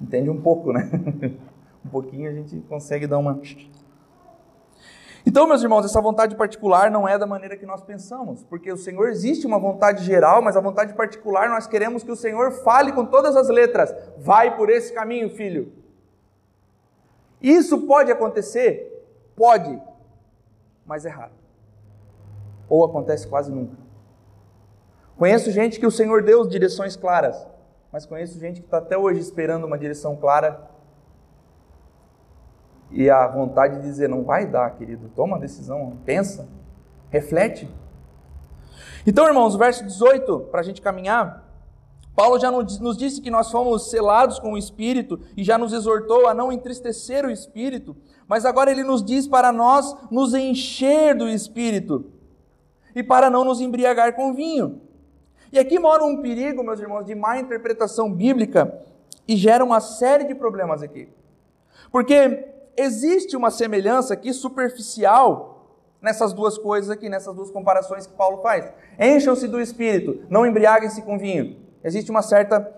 Entende um pouco, né? um pouquinho a gente consegue dar uma. Então, meus irmãos, essa vontade particular não é da maneira que nós pensamos, porque o Senhor existe uma vontade geral, mas a vontade particular nós queremos que o Senhor fale com todas as letras: vai por esse caminho, filho. Isso pode acontecer? Pode, mas é raro. Ou acontece quase nunca. Conheço gente que o Senhor deu direções claras, mas conheço gente que está até hoje esperando uma direção clara e a vontade de dizer: não vai dar, querido, toma uma decisão, pensa, reflete. Então, irmãos, verso 18, para a gente caminhar, Paulo já nos disse que nós fomos selados com o Espírito e já nos exortou a não entristecer o Espírito, mas agora ele nos diz para nós nos encher do Espírito e para não nos embriagar com vinho. E aqui mora um perigo, meus irmãos, de má interpretação bíblica e gera uma série de problemas aqui. Porque existe uma semelhança aqui superficial nessas duas coisas aqui, nessas duas comparações que Paulo faz. Encham-se do espírito, não embriaguem-se com vinho. Existe uma certa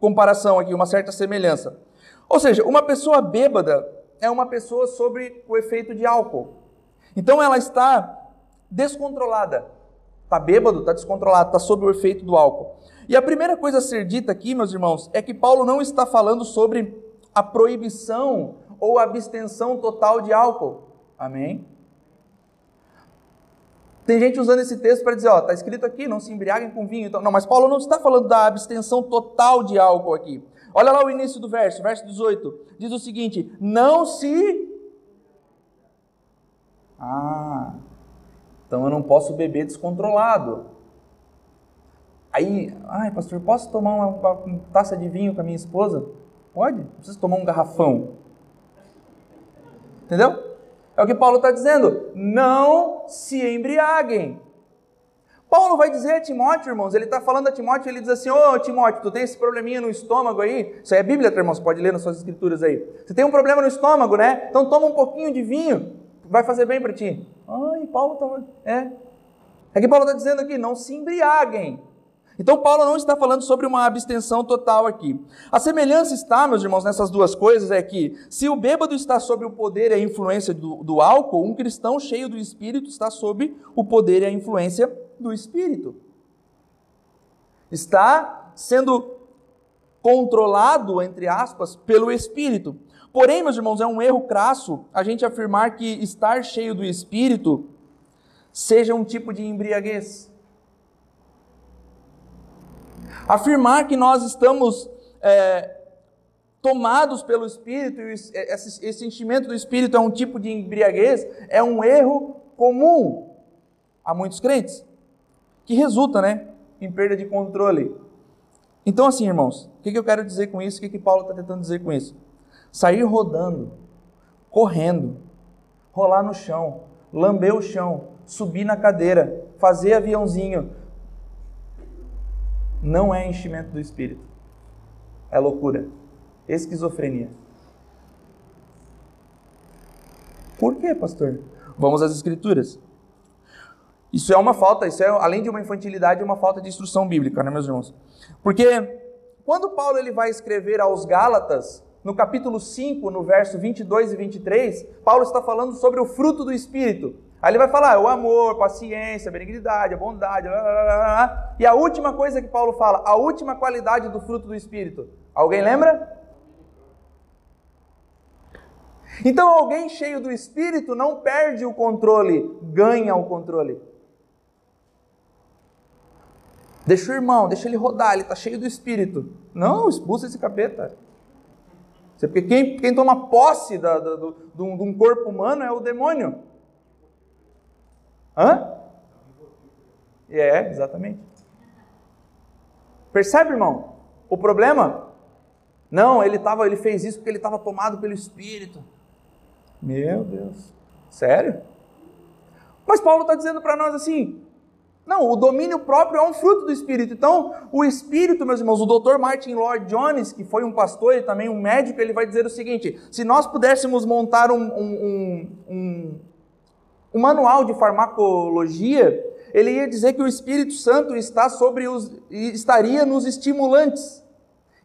comparação aqui, uma certa semelhança. Ou seja, uma pessoa bêbada é uma pessoa sobre o efeito de álcool. Então ela está descontrolada. Está bêbado, está descontrolado, está sob o efeito do álcool. E a primeira coisa a ser dita aqui, meus irmãos, é que Paulo não está falando sobre a proibição ou abstenção total de álcool. Amém? Tem gente usando esse texto para dizer, ó, está escrito aqui, não se embriaguem com vinho. Então, não, mas Paulo não está falando da abstenção total de álcool aqui. Olha lá o início do verso, verso 18. Diz o seguinte: não se. Ah, então eu não posso beber descontrolado. Aí, ai, pastor, posso tomar uma, uma taça de vinho com a minha esposa? Pode, não precisa tomar um garrafão. Entendeu? É o que Paulo está dizendo. Não se embriaguem. Paulo vai dizer a Timóteo, irmãos, ele está falando a Timóteo, ele diz assim: Ô oh, Timóteo, tu tem esse probleminha no estômago aí? Isso aí é Bíblia, tá, irmãos, pode ler nas suas escrituras aí. Você tem um problema no estômago, né? Então toma um pouquinho de vinho, vai fazer bem para ti. Ai, Paulo está. É. É que Paulo está dizendo aqui: não se embriaguem. Então, Paulo não está falando sobre uma abstenção total aqui. A semelhança está, meus irmãos, nessas duas coisas: é que se o bêbado está sob o poder e a influência do, do álcool, um cristão cheio do espírito está sob o poder e a influência do espírito. Está sendo controlado, entre aspas, pelo espírito. Porém, meus irmãos, é um erro crasso a gente afirmar que estar cheio do espírito seja um tipo de embriaguez. Afirmar que nós estamos é, tomados pelo Espírito, esse, esse sentimento do Espírito é um tipo de embriaguez, é um erro comum a muitos crentes, que resulta né, em perda de controle. Então, assim, irmãos, o que, eu quero dizer com isso? O que, que Paulo está tentando dizer com isso? Sair rodando, correndo, rolar no chão, lamber o chão, subir na cadeira, fazer aviãozinho, não é enchimento do espírito. É loucura. Esquizofrenia. Por quê, pastor? Vamos às escrituras. Isso é uma falta, isso é além de uma infantilidade, uma falta de instrução bíblica, né, meus irmãos? Porque quando Paulo ele vai escrever aos Gálatas, no capítulo 5, no verso 22 e 23, Paulo está falando sobre o fruto do espírito. Aí ele vai falar o amor, paciência, benignidade, a bondade, e a última coisa que Paulo fala, a última qualidade do fruto do Espírito. Alguém lembra? Então alguém cheio do Espírito não perde o controle, ganha o controle. Deixa o irmão, deixa ele rodar, ele está cheio do Espírito. Não, expulsa esse capeta. Porque quem, quem toma posse da, da, do, de um corpo humano é o demônio. Hã? É, exatamente. Percebe, irmão? O problema? Não, ele, tava, ele fez isso porque ele estava tomado pelo Espírito. Meu Deus. Sério? Mas Paulo está dizendo para nós assim: não, o domínio próprio é um fruto do Espírito. Então, o Espírito, meus irmãos, o Dr. Martin Lloyd Jones, que foi um pastor e também um médico, ele vai dizer o seguinte: se nós pudéssemos montar um, um, um, o manual de farmacologia, ele ia dizer que o Espírito Santo está sobre os, estaria nos estimulantes,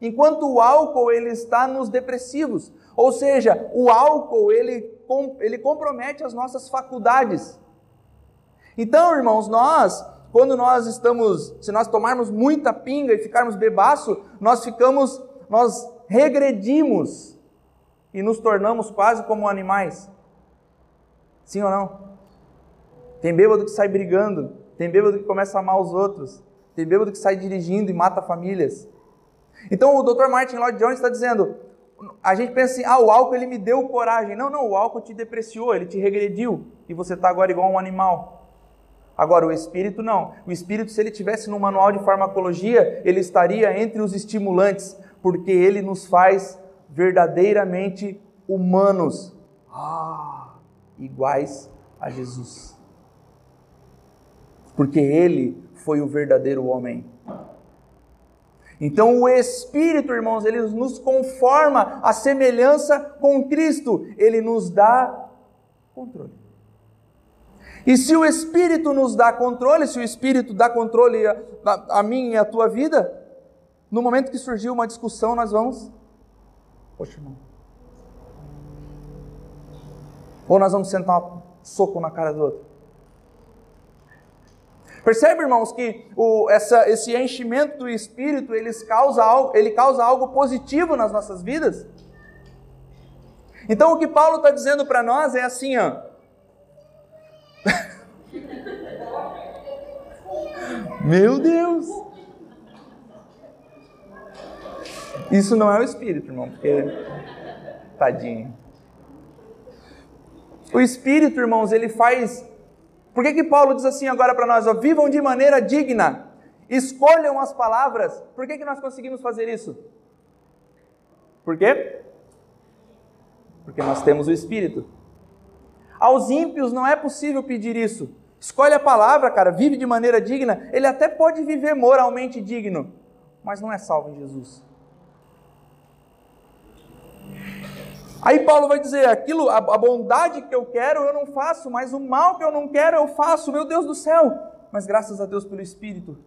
enquanto o álcool ele está nos depressivos. Ou seja, o álcool ele, ele compromete as nossas faculdades. Então, irmãos, nós, quando nós estamos, se nós tomarmos muita pinga e ficarmos bebaço, nós ficamos, nós regredimos e nos tornamos quase como animais. Sim ou não? Tem bêbado que sai brigando, tem bêbado que começa a amar os outros, tem bêbado que sai dirigindo e mata famílias. Então o Dr. Martin Lloyd Jones está dizendo, a gente pensa assim, ah, o álcool ele me deu coragem. Não, não, o álcool te depreciou, ele te regrediu e você está agora igual um animal. Agora, o espírito não. O espírito, se ele tivesse no manual de farmacologia, ele estaria entre os estimulantes, porque ele nos faz verdadeiramente humanos. Ah, iguais a Jesus porque ele foi o verdadeiro homem. Então o Espírito, irmãos, ele nos conforma à semelhança com Cristo, ele nos dá controle. E se o Espírito nos dá controle, se o Espírito dá controle a, a, a mim e a tua vida, no momento que surgiu uma discussão, nós vamos. Poxa, irmão. Ou nós vamos sentar um soco na cara do outro. Percebe, irmãos, que o, essa, esse enchimento do Espírito ele causa, algo, ele causa algo positivo nas nossas vidas? Então o que Paulo está dizendo para nós é assim, ó. Meu Deus! Isso não é o Espírito, irmão, porque. Tadinho. O Espírito, irmãos, ele faz por que, que Paulo diz assim agora para nós? Ó, vivam de maneira digna. escolham as palavras. Por que, que nós conseguimos fazer isso? Por quê? Porque nós temos o Espírito. Aos ímpios não é possível pedir isso. Escolhe a palavra, cara, vive de maneira digna. Ele até pode viver moralmente digno, mas não é salvo em Jesus. Aí Paulo vai dizer: aquilo, a, bondade que eu quero eu não faço, mas o mal que eu não quero eu faço, meu Deus do céu. Mas graças a Deus pelo Espírito.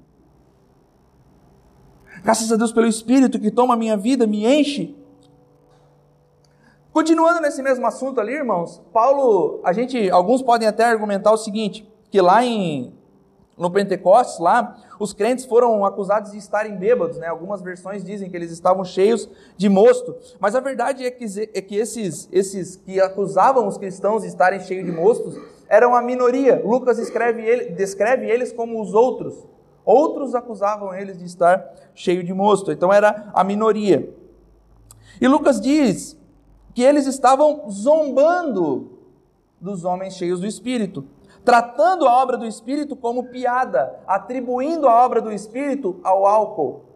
Graças a Deus pelo Espírito que toma a minha vida, me enche. Continuando nesse mesmo assunto ali, irmãos, Paulo, a gente, alguns podem até argumentar o seguinte, que lá em no Pentecostes, lá, os crentes foram acusados de estarem bêbados, né? Algumas versões dizem que eles estavam cheios de mosto. Mas a verdade é que, é que esses, esses que acusavam os cristãos de estarem cheios de mostos eram a minoria. Lucas ele, descreve eles como os outros. Outros acusavam eles de estar cheio de mosto. Então era a minoria. E Lucas diz que eles estavam zombando dos homens cheios do Espírito tratando a obra do Espírito como piada, atribuindo a obra do Espírito ao álcool.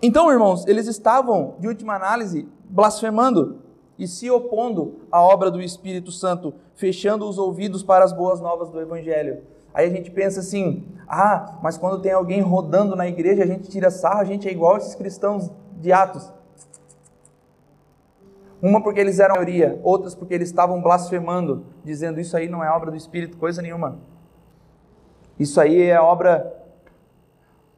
Então, irmãos, eles estavam, de última análise, blasfemando e se opondo à obra do Espírito Santo, fechando os ouvidos para as boas novas do Evangelho. Aí a gente pensa assim: ah, mas quando tem alguém rodando na igreja, a gente tira sarro, a gente é igual esses cristãos de Atos. Uma porque eles eram a maioria, outras porque eles estavam blasfemando, dizendo isso aí não é obra do Espírito, coisa nenhuma. Isso aí é obra.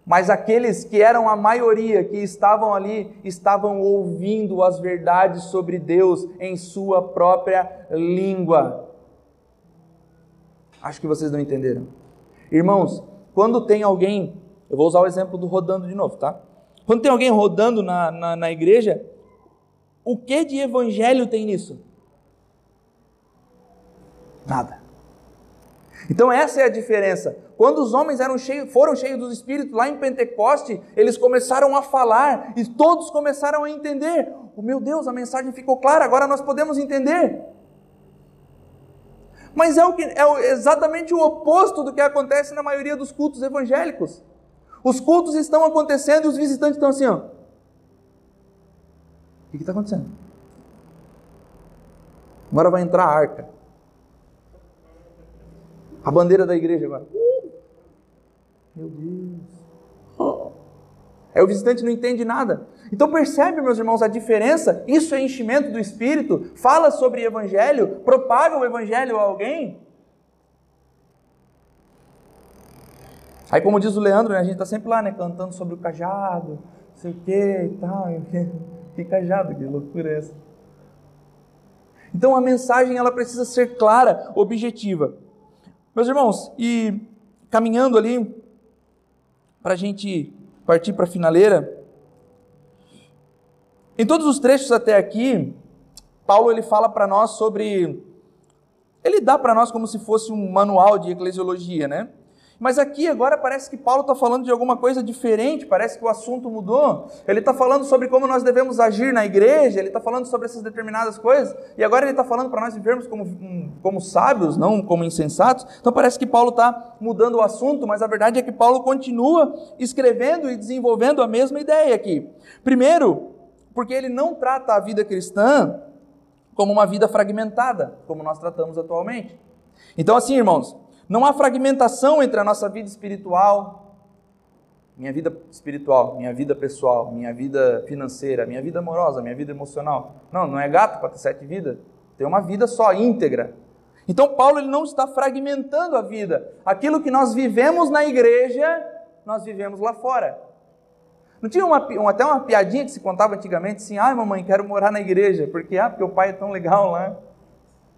Mas aqueles que eram a maioria, que estavam ali, estavam ouvindo as verdades sobre Deus em sua própria língua. Acho que vocês não entenderam. Irmãos, quando tem alguém, eu vou usar o exemplo do rodando de novo, tá? Quando tem alguém rodando na, na, na igreja, o que de evangelho tem nisso? Nada. Então essa é a diferença. Quando os homens eram cheios, foram cheios do Espírito lá em Pentecoste, eles começaram a falar e todos começaram a entender. Oh, meu Deus, a mensagem ficou clara, agora nós podemos entender. Mas é, o que, é exatamente o oposto do que acontece na maioria dos cultos evangélicos. Os cultos estão acontecendo e os visitantes estão assim, ó. O que está acontecendo? Agora vai entrar a arca. A bandeira da igreja agora. Meu Deus. Aí o visitante não entende nada. Então percebe, meus irmãos, a diferença? Isso é enchimento do Espírito? Fala sobre Evangelho? Propaga o Evangelho a alguém? Aí, como diz o Leandro, né, a gente está sempre lá, né, cantando sobre o cajado, não sei o que e tal. Que cajado, que loucura é essa? Então a mensagem ela precisa ser clara, objetiva. Meus irmãos, e caminhando ali para a gente partir para a finaleira, em todos os trechos até aqui, Paulo ele fala para nós sobre, ele dá para nós como se fosse um manual de eclesiologia, né? Mas aqui agora parece que Paulo está falando de alguma coisa diferente, parece que o assunto mudou. Ele está falando sobre como nós devemos agir na igreja, ele está falando sobre essas determinadas coisas, e agora ele está falando para nós vivermos como, como sábios, não como insensatos. Então parece que Paulo está mudando o assunto, mas a verdade é que Paulo continua escrevendo e desenvolvendo a mesma ideia aqui. Primeiro, porque ele não trata a vida cristã como uma vida fragmentada, como nós tratamos atualmente. Então, assim, irmãos, não há fragmentação entre a nossa vida espiritual, minha vida espiritual, minha vida pessoal, minha vida financeira, minha vida amorosa, minha vida emocional. Não, não é gato para ter sete vidas. Tem uma vida só, íntegra. Então Paulo ele não está fragmentando a vida. Aquilo que nós vivemos na igreja, nós vivemos lá fora. Não tinha uma, até uma piadinha que se contava antigamente assim, ai mamãe, quero morar na igreja, porque, ah, porque o pai é tão legal lá.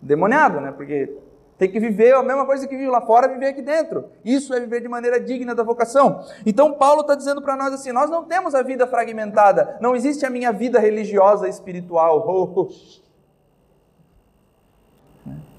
Demoniado, né? Porque tem que viver a mesma coisa que vive lá fora, viver aqui dentro. Isso é viver de maneira digna da vocação. Então Paulo está dizendo para nós assim: nós não temos a vida fragmentada. Não existe a minha vida religiosa espiritual. Oh, oh.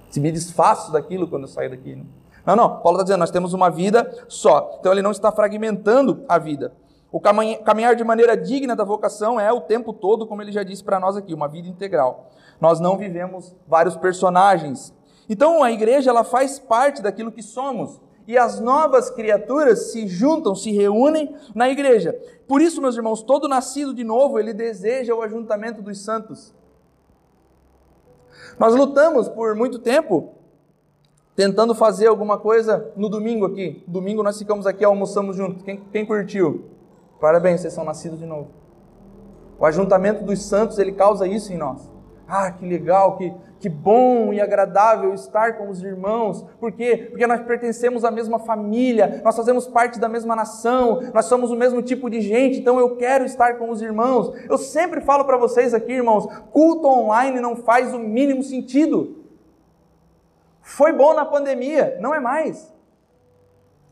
Se me desfaço daquilo quando eu saio daqui. Né? Não, não. Paulo está dizendo: nós temos uma vida só. Então ele não está fragmentando a vida. O caminhar de maneira digna da vocação é o tempo todo, como ele já disse para nós aqui, uma vida integral. Nós não vivemos vários personagens então a igreja ela faz parte daquilo que somos. e as novas criaturas se juntam, se reúnem na igreja. Por isso, meus irmãos, todo nascido de novo, ele deseja o ajuntamento dos santos. Nós lutamos por muito tempo tentando fazer alguma coisa no domingo aqui. Domingo nós ficamos aqui, almoçamos juntos. Quem, quem curtiu? Parabéns, vocês são nascidos de novo. O ajuntamento dos santos, ele causa isso em nós. Ah, que legal, que, que bom e agradável estar com os irmãos. Por quê? Porque nós pertencemos à mesma família, nós fazemos parte da mesma nação, nós somos o mesmo tipo de gente, então eu quero estar com os irmãos. Eu sempre falo para vocês aqui, irmãos, culto online não faz o mínimo sentido. Foi bom na pandemia, não é mais.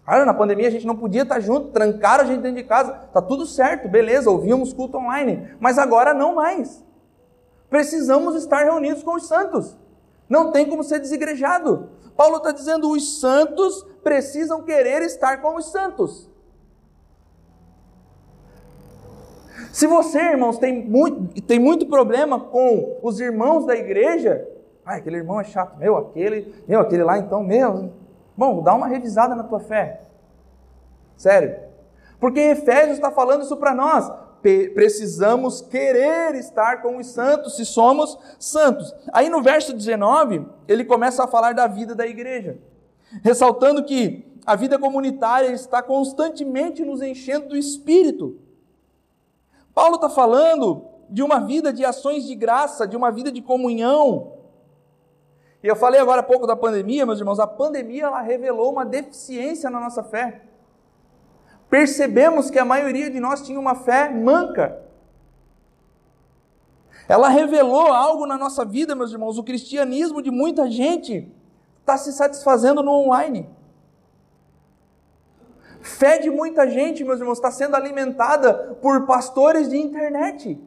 Cara, na pandemia a gente não podia estar junto, trancaram a gente dentro de casa, tá tudo certo, beleza, ouvíamos culto online, mas agora não mais. Precisamos estar reunidos com os santos. Não tem como ser desigrejado. Paulo está dizendo: os santos precisam querer estar com os santos. Se você, irmãos, tem muito, tem muito problema com os irmãos da igreja, ah, aquele irmão é chato, meu, aquele, meu, aquele lá então, meu. Bom, dá uma revisada na tua fé. Sério. Porque Efésios está falando isso para nós precisamos querer estar com os santos, se somos santos. Aí no verso 19, ele começa a falar da vida da igreja, ressaltando que a vida comunitária está constantemente nos enchendo do espírito. Paulo está falando de uma vida de ações de graça, de uma vida de comunhão. E eu falei agora há pouco da pandemia, meus irmãos, a pandemia ela revelou uma deficiência na nossa fé percebemos que a maioria de nós tinha uma fé manca. Ela revelou algo na nossa vida, meus irmãos. O cristianismo de muita gente está se satisfazendo no online. Fé de muita gente, meus irmãos, está sendo alimentada por pastores de internet.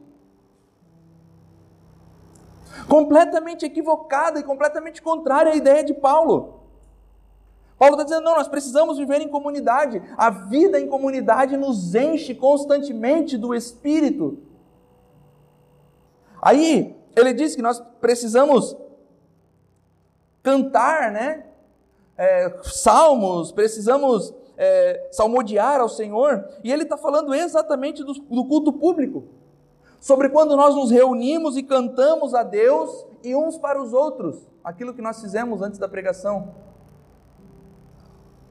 Completamente equivocada e completamente contrária à ideia de Paulo. Paulo está dizendo: não, nós precisamos viver em comunidade. A vida em comunidade nos enche constantemente do Espírito. Aí, ele diz que nós precisamos cantar, né? É, salmos, precisamos é, salmodiar ao Senhor. E ele está falando exatamente do, do culto público. Sobre quando nós nos reunimos e cantamos a Deus e uns para os outros. Aquilo que nós fizemos antes da pregação.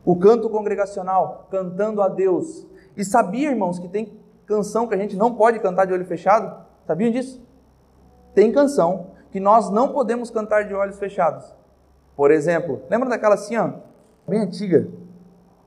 O canto congregacional, cantando a Deus. E sabia, irmãos, que tem canção que a gente não pode cantar de olho fechado? Sabiam disso? Tem canção que nós não podemos cantar de olhos fechados. Por exemplo, lembra daquela assim, ó, bem antiga?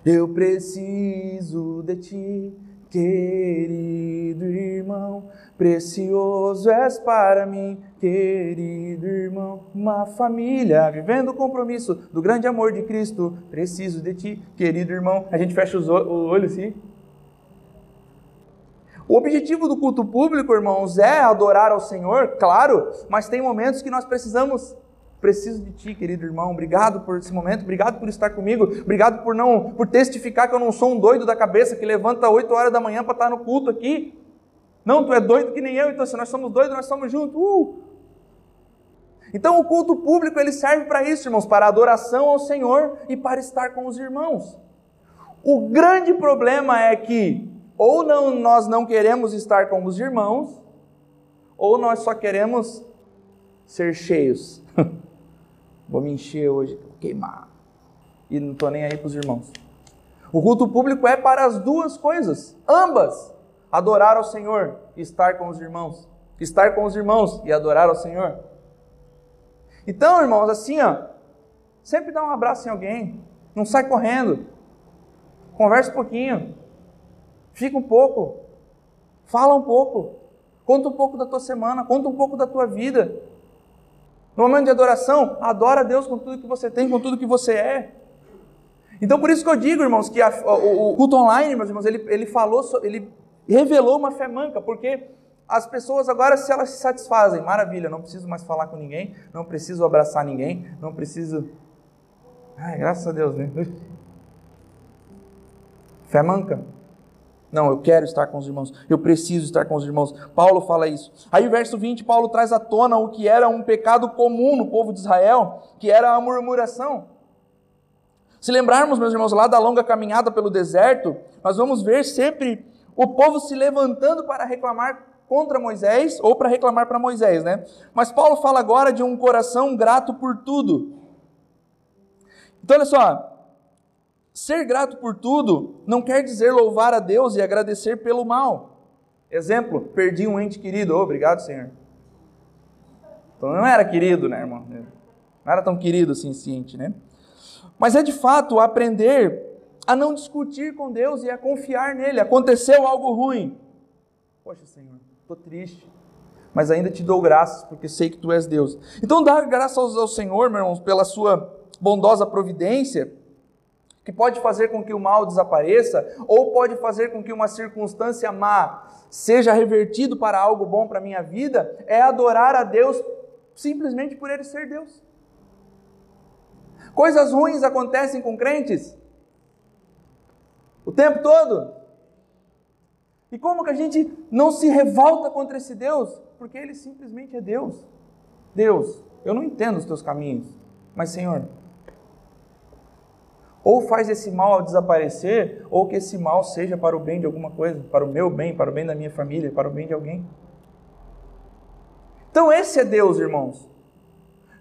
Eu preciso de ti, querido irmão, Precioso és para mim, querido irmão, uma família, vivendo o compromisso do grande amor de Cristo. Preciso de ti, querido irmão. A gente fecha os olhos assim. O objetivo do culto público, irmãos, é adorar ao Senhor, claro, mas tem momentos que nós precisamos preciso de ti, querido irmão. Obrigado por esse momento, obrigado por estar comigo, obrigado por não por testificar que eu não sou um doido da cabeça que levanta 8 horas da manhã para estar no culto aqui. Não, tu é doido que nem eu, então se nós somos doidos, nós somos juntos. Uh! Então o culto público ele serve para isso, irmãos, para adoração ao Senhor e para estar com os irmãos. O grande problema é que ou não, nós não queremos estar com os irmãos, ou nós só queremos ser cheios. Vou me encher hoje, vou queimar. E não estou nem aí para os irmãos. O culto público é para as duas coisas, ambas adorar ao Senhor e estar com os irmãos. Estar com os irmãos e adorar ao Senhor. Então, irmãos, assim, ó, sempre dá um abraço em alguém, não sai correndo. Conversa um pouquinho. Fica um pouco. Fala um pouco. Conta um pouco da tua semana, conta um pouco da tua vida. No momento de adoração, adora a Deus com tudo que você tem, com tudo que você é. Então, por isso que eu digo, irmãos, que a, o, o, culto online, meus irmãos, ele, ele falou, ele revelou uma fé manca, porque as pessoas agora, se elas se satisfazem, maravilha, não preciso mais falar com ninguém, não preciso abraçar ninguém, não preciso. Ai, graças a Deus, né? Fé manca. Não, eu quero estar com os irmãos, eu preciso estar com os irmãos. Paulo fala isso. Aí, verso 20, Paulo traz à tona o que era um pecado comum no povo de Israel, que era a murmuração. Se lembrarmos, meus irmãos, lá da longa caminhada pelo deserto, nós vamos ver sempre o povo se levantando para reclamar contra Moisés ou para reclamar para Moisés, né? Mas Paulo fala agora de um coração grato por tudo. Então, olha só, ser grato por tudo não quer dizer louvar a Deus e agradecer pelo mal. Exemplo, perdi um ente querido, oh, obrigado, Senhor. Então não era querido, né, irmão? Não era tão querido assim, ciente, né? Mas é de fato aprender a não discutir com Deus e a confiar nele. Aconteceu algo ruim. Poxa, Senhor, estou triste. Mas ainda te dou graças, porque sei que tu és Deus. Então, dar graças ao Senhor, meus irmãos, pela sua bondosa providência, que pode fazer com que o mal desapareça, ou pode fazer com que uma circunstância má seja revertido para algo bom para a minha vida, é adorar a Deus simplesmente por Ele ser Deus. Coisas ruins acontecem com crentes o tempo todo. E como que a gente não se revolta contra esse Deus? Porque Ele simplesmente é Deus. Deus, eu não entendo os teus caminhos, mas Senhor, ou faz esse mal desaparecer, ou que esse mal seja para o bem de alguma coisa, para o meu bem, para o bem da minha família, para o bem de alguém. Então esse é Deus, irmãos.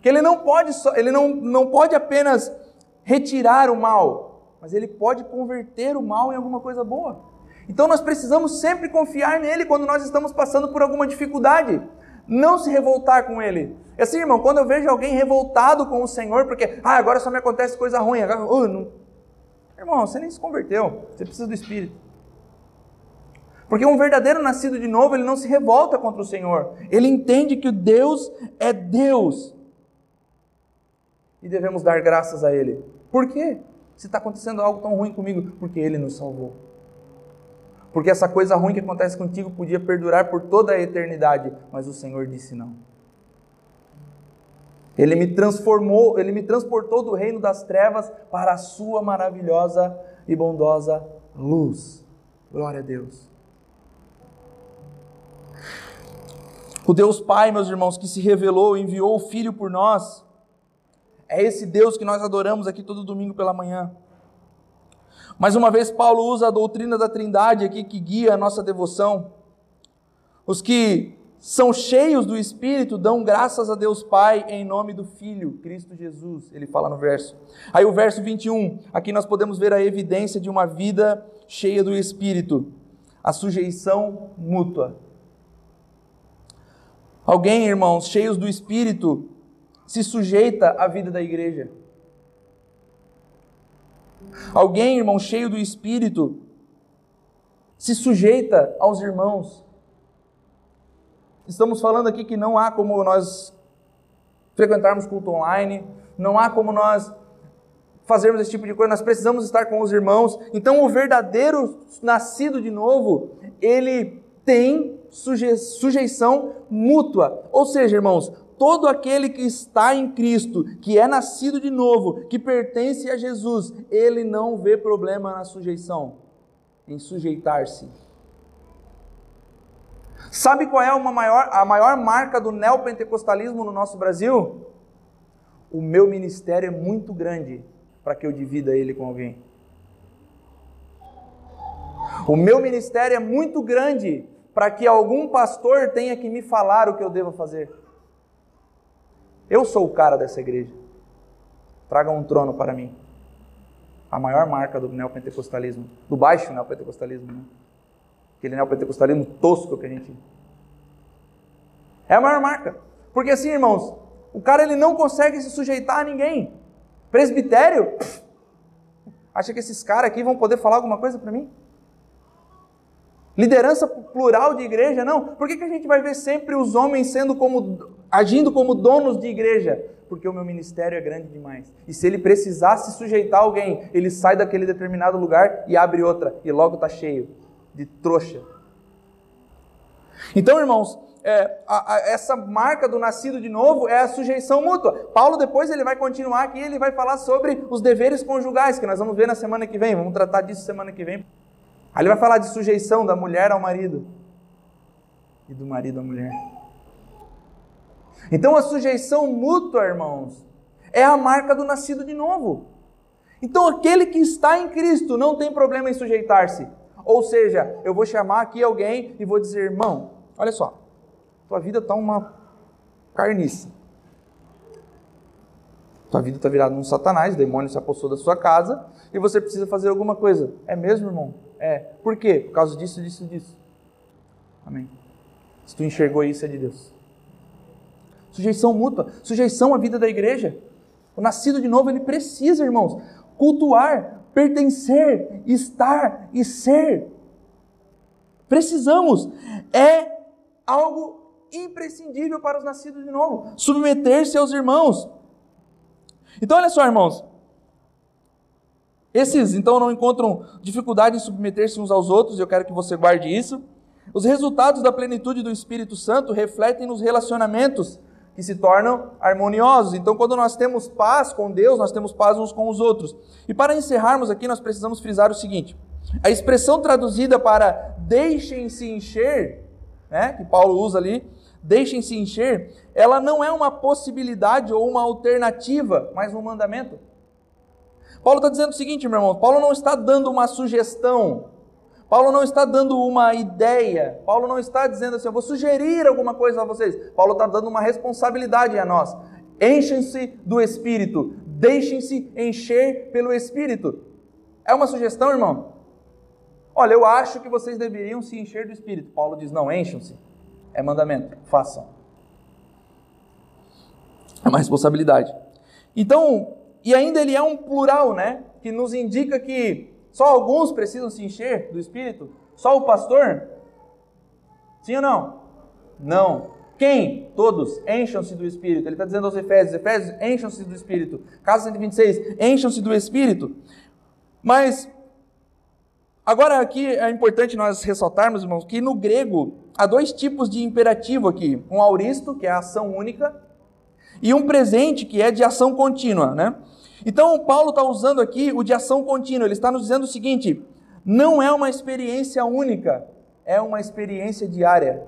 Que ele não pode só, ele não, não pode apenas retirar o mal, mas ele pode converter o mal em alguma coisa boa. Então nós precisamos sempre confiar nele quando nós estamos passando por alguma dificuldade. Não se revoltar com ele. E assim, irmão, quando eu vejo alguém revoltado com o Senhor, porque, ah, agora só me acontece coisa ruim, agora, uh, não... irmão, você nem se converteu, você precisa do Espírito. Porque um verdadeiro nascido de novo, ele não se revolta contra o Senhor, ele entende que Deus é Deus. E devemos dar graças a Ele. Por quê? Se está acontecendo algo tão ruim comigo, porque Ele nos salvou. Porque essa coisa ruim que acontece contigo podia perdurar por toda a eternidade, mas o Senhor disse não. Ele me transformou, ele me transportou do reino das trevas para a sua maravilhosa e bondosa luz. Glória a Deus. O Deus Pai, meus irmãos, que se revelou, enviou o Filho por nós. É esse Deus que nós adoramos aqui todo domingo pela manhã. Mais uma vez, Paulo usa a doutrina da Trindade aqui que guia a nossa devoção. Os que são cheios do Espírito, dão graças a Deus Pai em nome do Filho, Cristo Jesus. Ele fala no verso. Aí o verso 21, aqui nós podemos ver a evidência de uma vida cheia do Espírito, a sujeição mútua. Alguém, irmãos, cheios do Espírito, se sujeita à vida da igreja. Alguém, irmão, cheio do Espírito, se sujeita aos irmãos. Estamos falando aqui que não há como nós frequentarmos culto online, não há como nós fazermos esse tipo de coisa, nós precisamos estar com os irmãos. Então, o verdadeiro nascido de novo, ele tem suje sujeição mútua. Ou seja, irmãos, todo aquele que está em Cristo, que é nascido de novo, que pertence a Jesus, ele não vê problema na sujeição, em sujeitar-se. Sabe qual é uma maior, a maior marca do neopentecostalismo no nosso Brasil? O meu ministério é muito grande para que eu divida ele com alguém. O meu ministério é muito grande para que algum pastor tenha que me falar o que eu devo fazer. Eu sou o cara dessa igreja. Traga um trono para mim. A maior marca do neopentecostalismo, do baixo neopentecostalismo. Né? aquele neopentecostalismo tosco que a gente. É a maior marca. Porque assim, irmãos, o cara ele não consegue se sujeitar a ninguém. Presbitério? Acha que esses caras aqui vão poder falar alguma coisa para mim? Liderança plural de igreja? Não. Por que, que a gente vai ver sempre os homens sendo como, agindo como donos de igreja? Porque o meu ministério é grande demais. E se ele precisar se sujeitar a alguém, ele sai daquele determinado lugar e abre outra, e logo está cheio de trouxa. Então, irmãos, é, a, a, essa marca do nascido de novo é a sujeição mútua. Paulo depois ele vai continuar aqui, ele vai falar sobre os deveres conjugais, que nós vamos ver na semana que vem, vamos tratar disso semana que vem. Aí ele vai falar de sujeição da mulher ao marido e do marido à mulher. Então a sujeição mútua, irmãos, é a marca do nascido de novo. Então, aquele que está em Cristo não tem problema em sujeitar-se. Ou seja, eu vou chamar aqui alguém e vou dizer, irmão, olha só, tua vida está uma carniça. Tua vida está virada num satanás, o demônio se apossou da sua casa e você precisa fazer alguma coisa. É mesmo, irmão? É. Por quê? Por causa disso, disso, disso. Amém. Se tu enxergou isso, é de Deus. Sujeição mútua, sujeição à vida da igreja. O nascido de novo, ele precisa, irmãos, cultuar, pertencer, estar e ser. Precisamos. É algo imprescindível para os nascidos de novo. Submeter-se aos irmãos. Então, olha só, irmãos. Esses, então, não encontram dificuldade em submeter-se uns aos outros, eu quero que você guarde isso. Os resultados da plenitude do Espírito Santo refletem nos relacionamentos que se tornam harmoniosos. Então, quando nós temos paz com Deus, nós temos paz uns com os outros. E para encerrarmos aqui, nós precisamos frisar o seguinte: a expressão traduzida para deixem-se encher, né, que Paulo usa ali, deixem-se encher, ela não é uma possibilidade ou uma alternativa, mas um mandamento. Paulo está dizendo o seguinte, meu irmão: Paulo não está dando uma sugestão, Paulo não está dando uma ideia, Paulo não está dizendo assim, eu vou sugerir alguma coisa a vocês. Paulo está dando uma responsabilidade a nós. Enchem-se do Espírito, deixem-se encher pelo Espírito. É uma sugestão, irmão? Olha, eu acho que vocês deveriam se encher do Espírito. Paulo diz: não, encham-se. É mandamento, façam. É uma responsabilidade. Então, e ainda ele é um plural, né? Que nos indica que só alguns precisam se encher do Espírito? Só o pastor? Sim ou não? Não. Quem? Todos. Encham-se do Espírito. Ele está dizendo aos Efésios: Efésios, encham-se do Espírito. Caso 126, encham-se do Espírito. Mas, agora aqui é importante nós ressaltarmos, irmãos, que no grego há dois tipos de imperativo aqui: um auristo, que é a ação única, e um presente, que é de ação contínua, né? Então, Paulo está usando aqui o de ação contínua. Ele está nos dizendo o seguinte: não é uma experiência única, é uma experiência diária.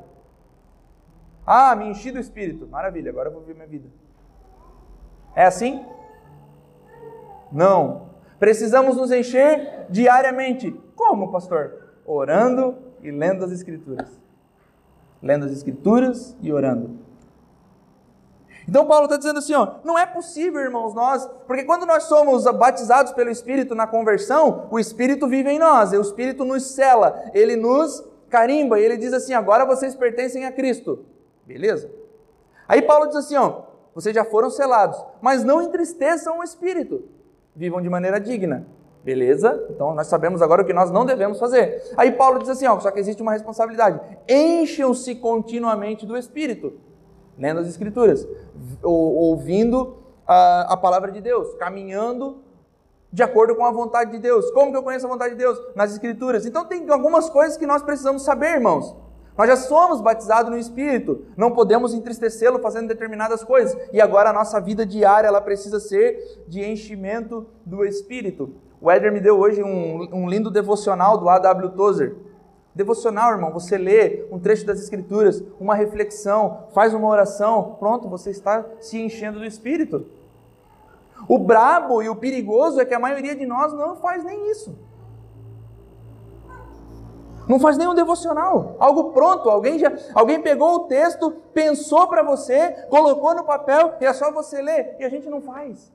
Ah, me enchi do Espírito. Maravilha, agora eu vou viver minha vida. É assim? Não. Precisamos nos encher diariamente. Como, pastor? Orando e lendo as Escrituras. Lendo as Escrituras e orando. Então Paulo está dizendo assim, ó, não é possível, irmãos, nós, porque quando nós somos batizados pelo Espírito na conversão, o Espírito vive em nós, e o Espírito nos cela, ele nos carimba, e ele diz assim, agora vocês pertencem a Cristo. Beleza? Aí Paulo diz assim, ó, vocês já foram selados, mas não entristeçam o Espírito, vivam de maneira digna. Beleza? Então nós sabemos agora o que nós não devemos fazer. Aí Paulo diz assim, ó, só que existe uma responsabilidade. Encham-se continuamente do Espírito lendo as Escrituras, ouvindo a, a palavra de Deus, caminhando de acordo com a vontade de Deus. Como que eu conheço a vontade de Deus? Nas Escrituras. Então tem algumas coisas que nós precisamos saber, irmãos. Nós já somos batizados no Espírito, não podemos entristecê-lo fazendo determinadas coisas. E agora a nossa vida diária ela precisa ser de enchimento do Espírito. O Éder me deu hoje um, um lindo devocional do A.W. Tozer. Devocional, irmão, você lê um trecho das Escrituras, uma reflexão, faz uma oração, pronto, você está se enchendo do Espírito. O brabo e o perigoso é que a maioria de nós não faz nem isso. Não faz nenhum devocional, algo pronto. Alguém já, alguém pegou o texto, pensou para você, colocou no papel e é só você ler. E a gente não faz.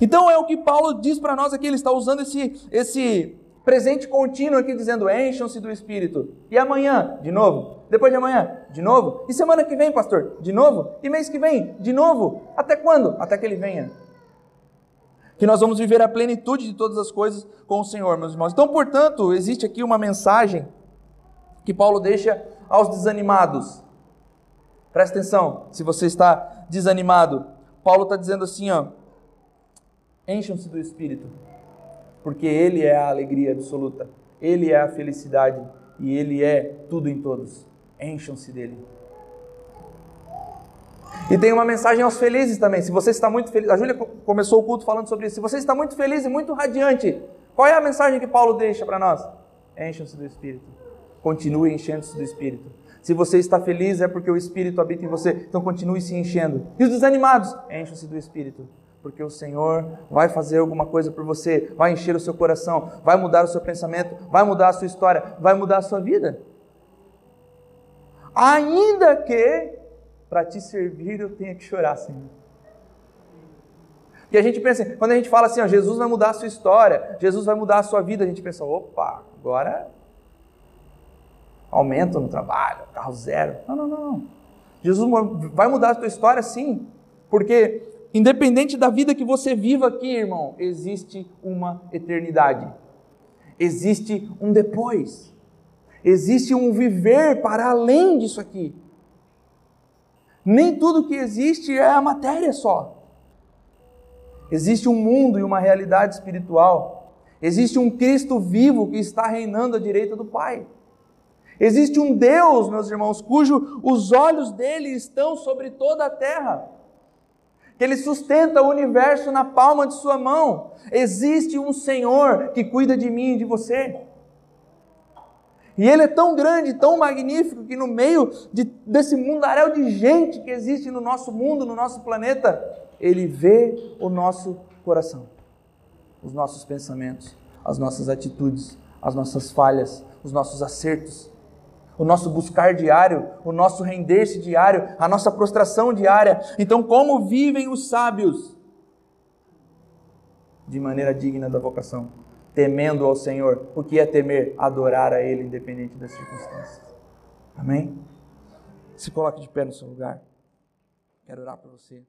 Então é o que Paulo diz para nós aqui. Ele está usando esse, esse Presente contínuo aqui dizendo: encham-se do Espírito. E amanhã, de novo. Depois de amanhã, de novo. E semana que vem, pastor, de novo. E mês que vem, de novo. Até quando? Até que ele venha. Que nós vamos viver a plenitude de todas as coisas com o Senhor, meus irmãos. Então, portanto, existe aqui uma mensagem que Paulo deixa aos desanimados. Presta atenção, se você está desanimado, Paulo está dizendo assim: ó, encham-se do Espírito porque Ele é a alegria absoluta, Ele é a felicidade e Ele é tudo em todos. Encham-se dele. E tem uma mensagem aos felizes também. Se você está muito feliz, a Júlia começou o culto falando sobre isso. Se você está muito feliz e muito radiante, qual é a mensagem que Paulo deixa para nós? Encham-se do Espírito. Continue enchendo-se do Espírito. Se você está feliz é porque o Espírito habita em você, então continue se enchendo. E os desanimados? Encham-se do Espírito porque o Senhor vai fazer alguma coisa por você, vai encher o seu coração, vai mudar o seu pensamento, vai mudar a sua história, vai mudar a sua vida. Ainda que para te servir eu tenha que chorar, Senhor. Porque a gente pensa, quando a gente fala assim, ó, Jesus vai mudar a sua história, Jesus vai mudar a sua vida, a gente pensa, opa, agora aumento no trabalho, carro zero. Não, não, não. Jesus vai mudar a tua história sim, porque independente da vida que você viva aqui, irmão, existe uma eternidade. Existe um depois. Existe um viver para além disso aqui. Nem tudo que existe é a matéria só. Existe um mundo e uma realidade espiritual. Existe um Cristo vivo que está reinando à direita do Pai. Existe um Deus, meus irmãos, cujo os olhos dele estão sobre toda a terra. Que ele sustenta o universo na palma de sua mão. Existe um Senhor que cuida de mim e de você. E ele é tão grande, tão magnífico, que no meio de, desse mundaréu de gente que existe no nosso mundo, no nosso planeta, ele vê o nosso coração, os nossos pensamentos, as nossas atitudes, as nossas falhas, os nossos acertos o nosso buscar diário, o nosso render-se diário, a nossa prostração diária. Então, como vivem os sábios? De maneira digna da vocação, temendo ao Senhor. O que é temer? Adorar a Ele, independente das circunstâncias. Amém? Se coloque de pé no seu lugar. Quero orar para você.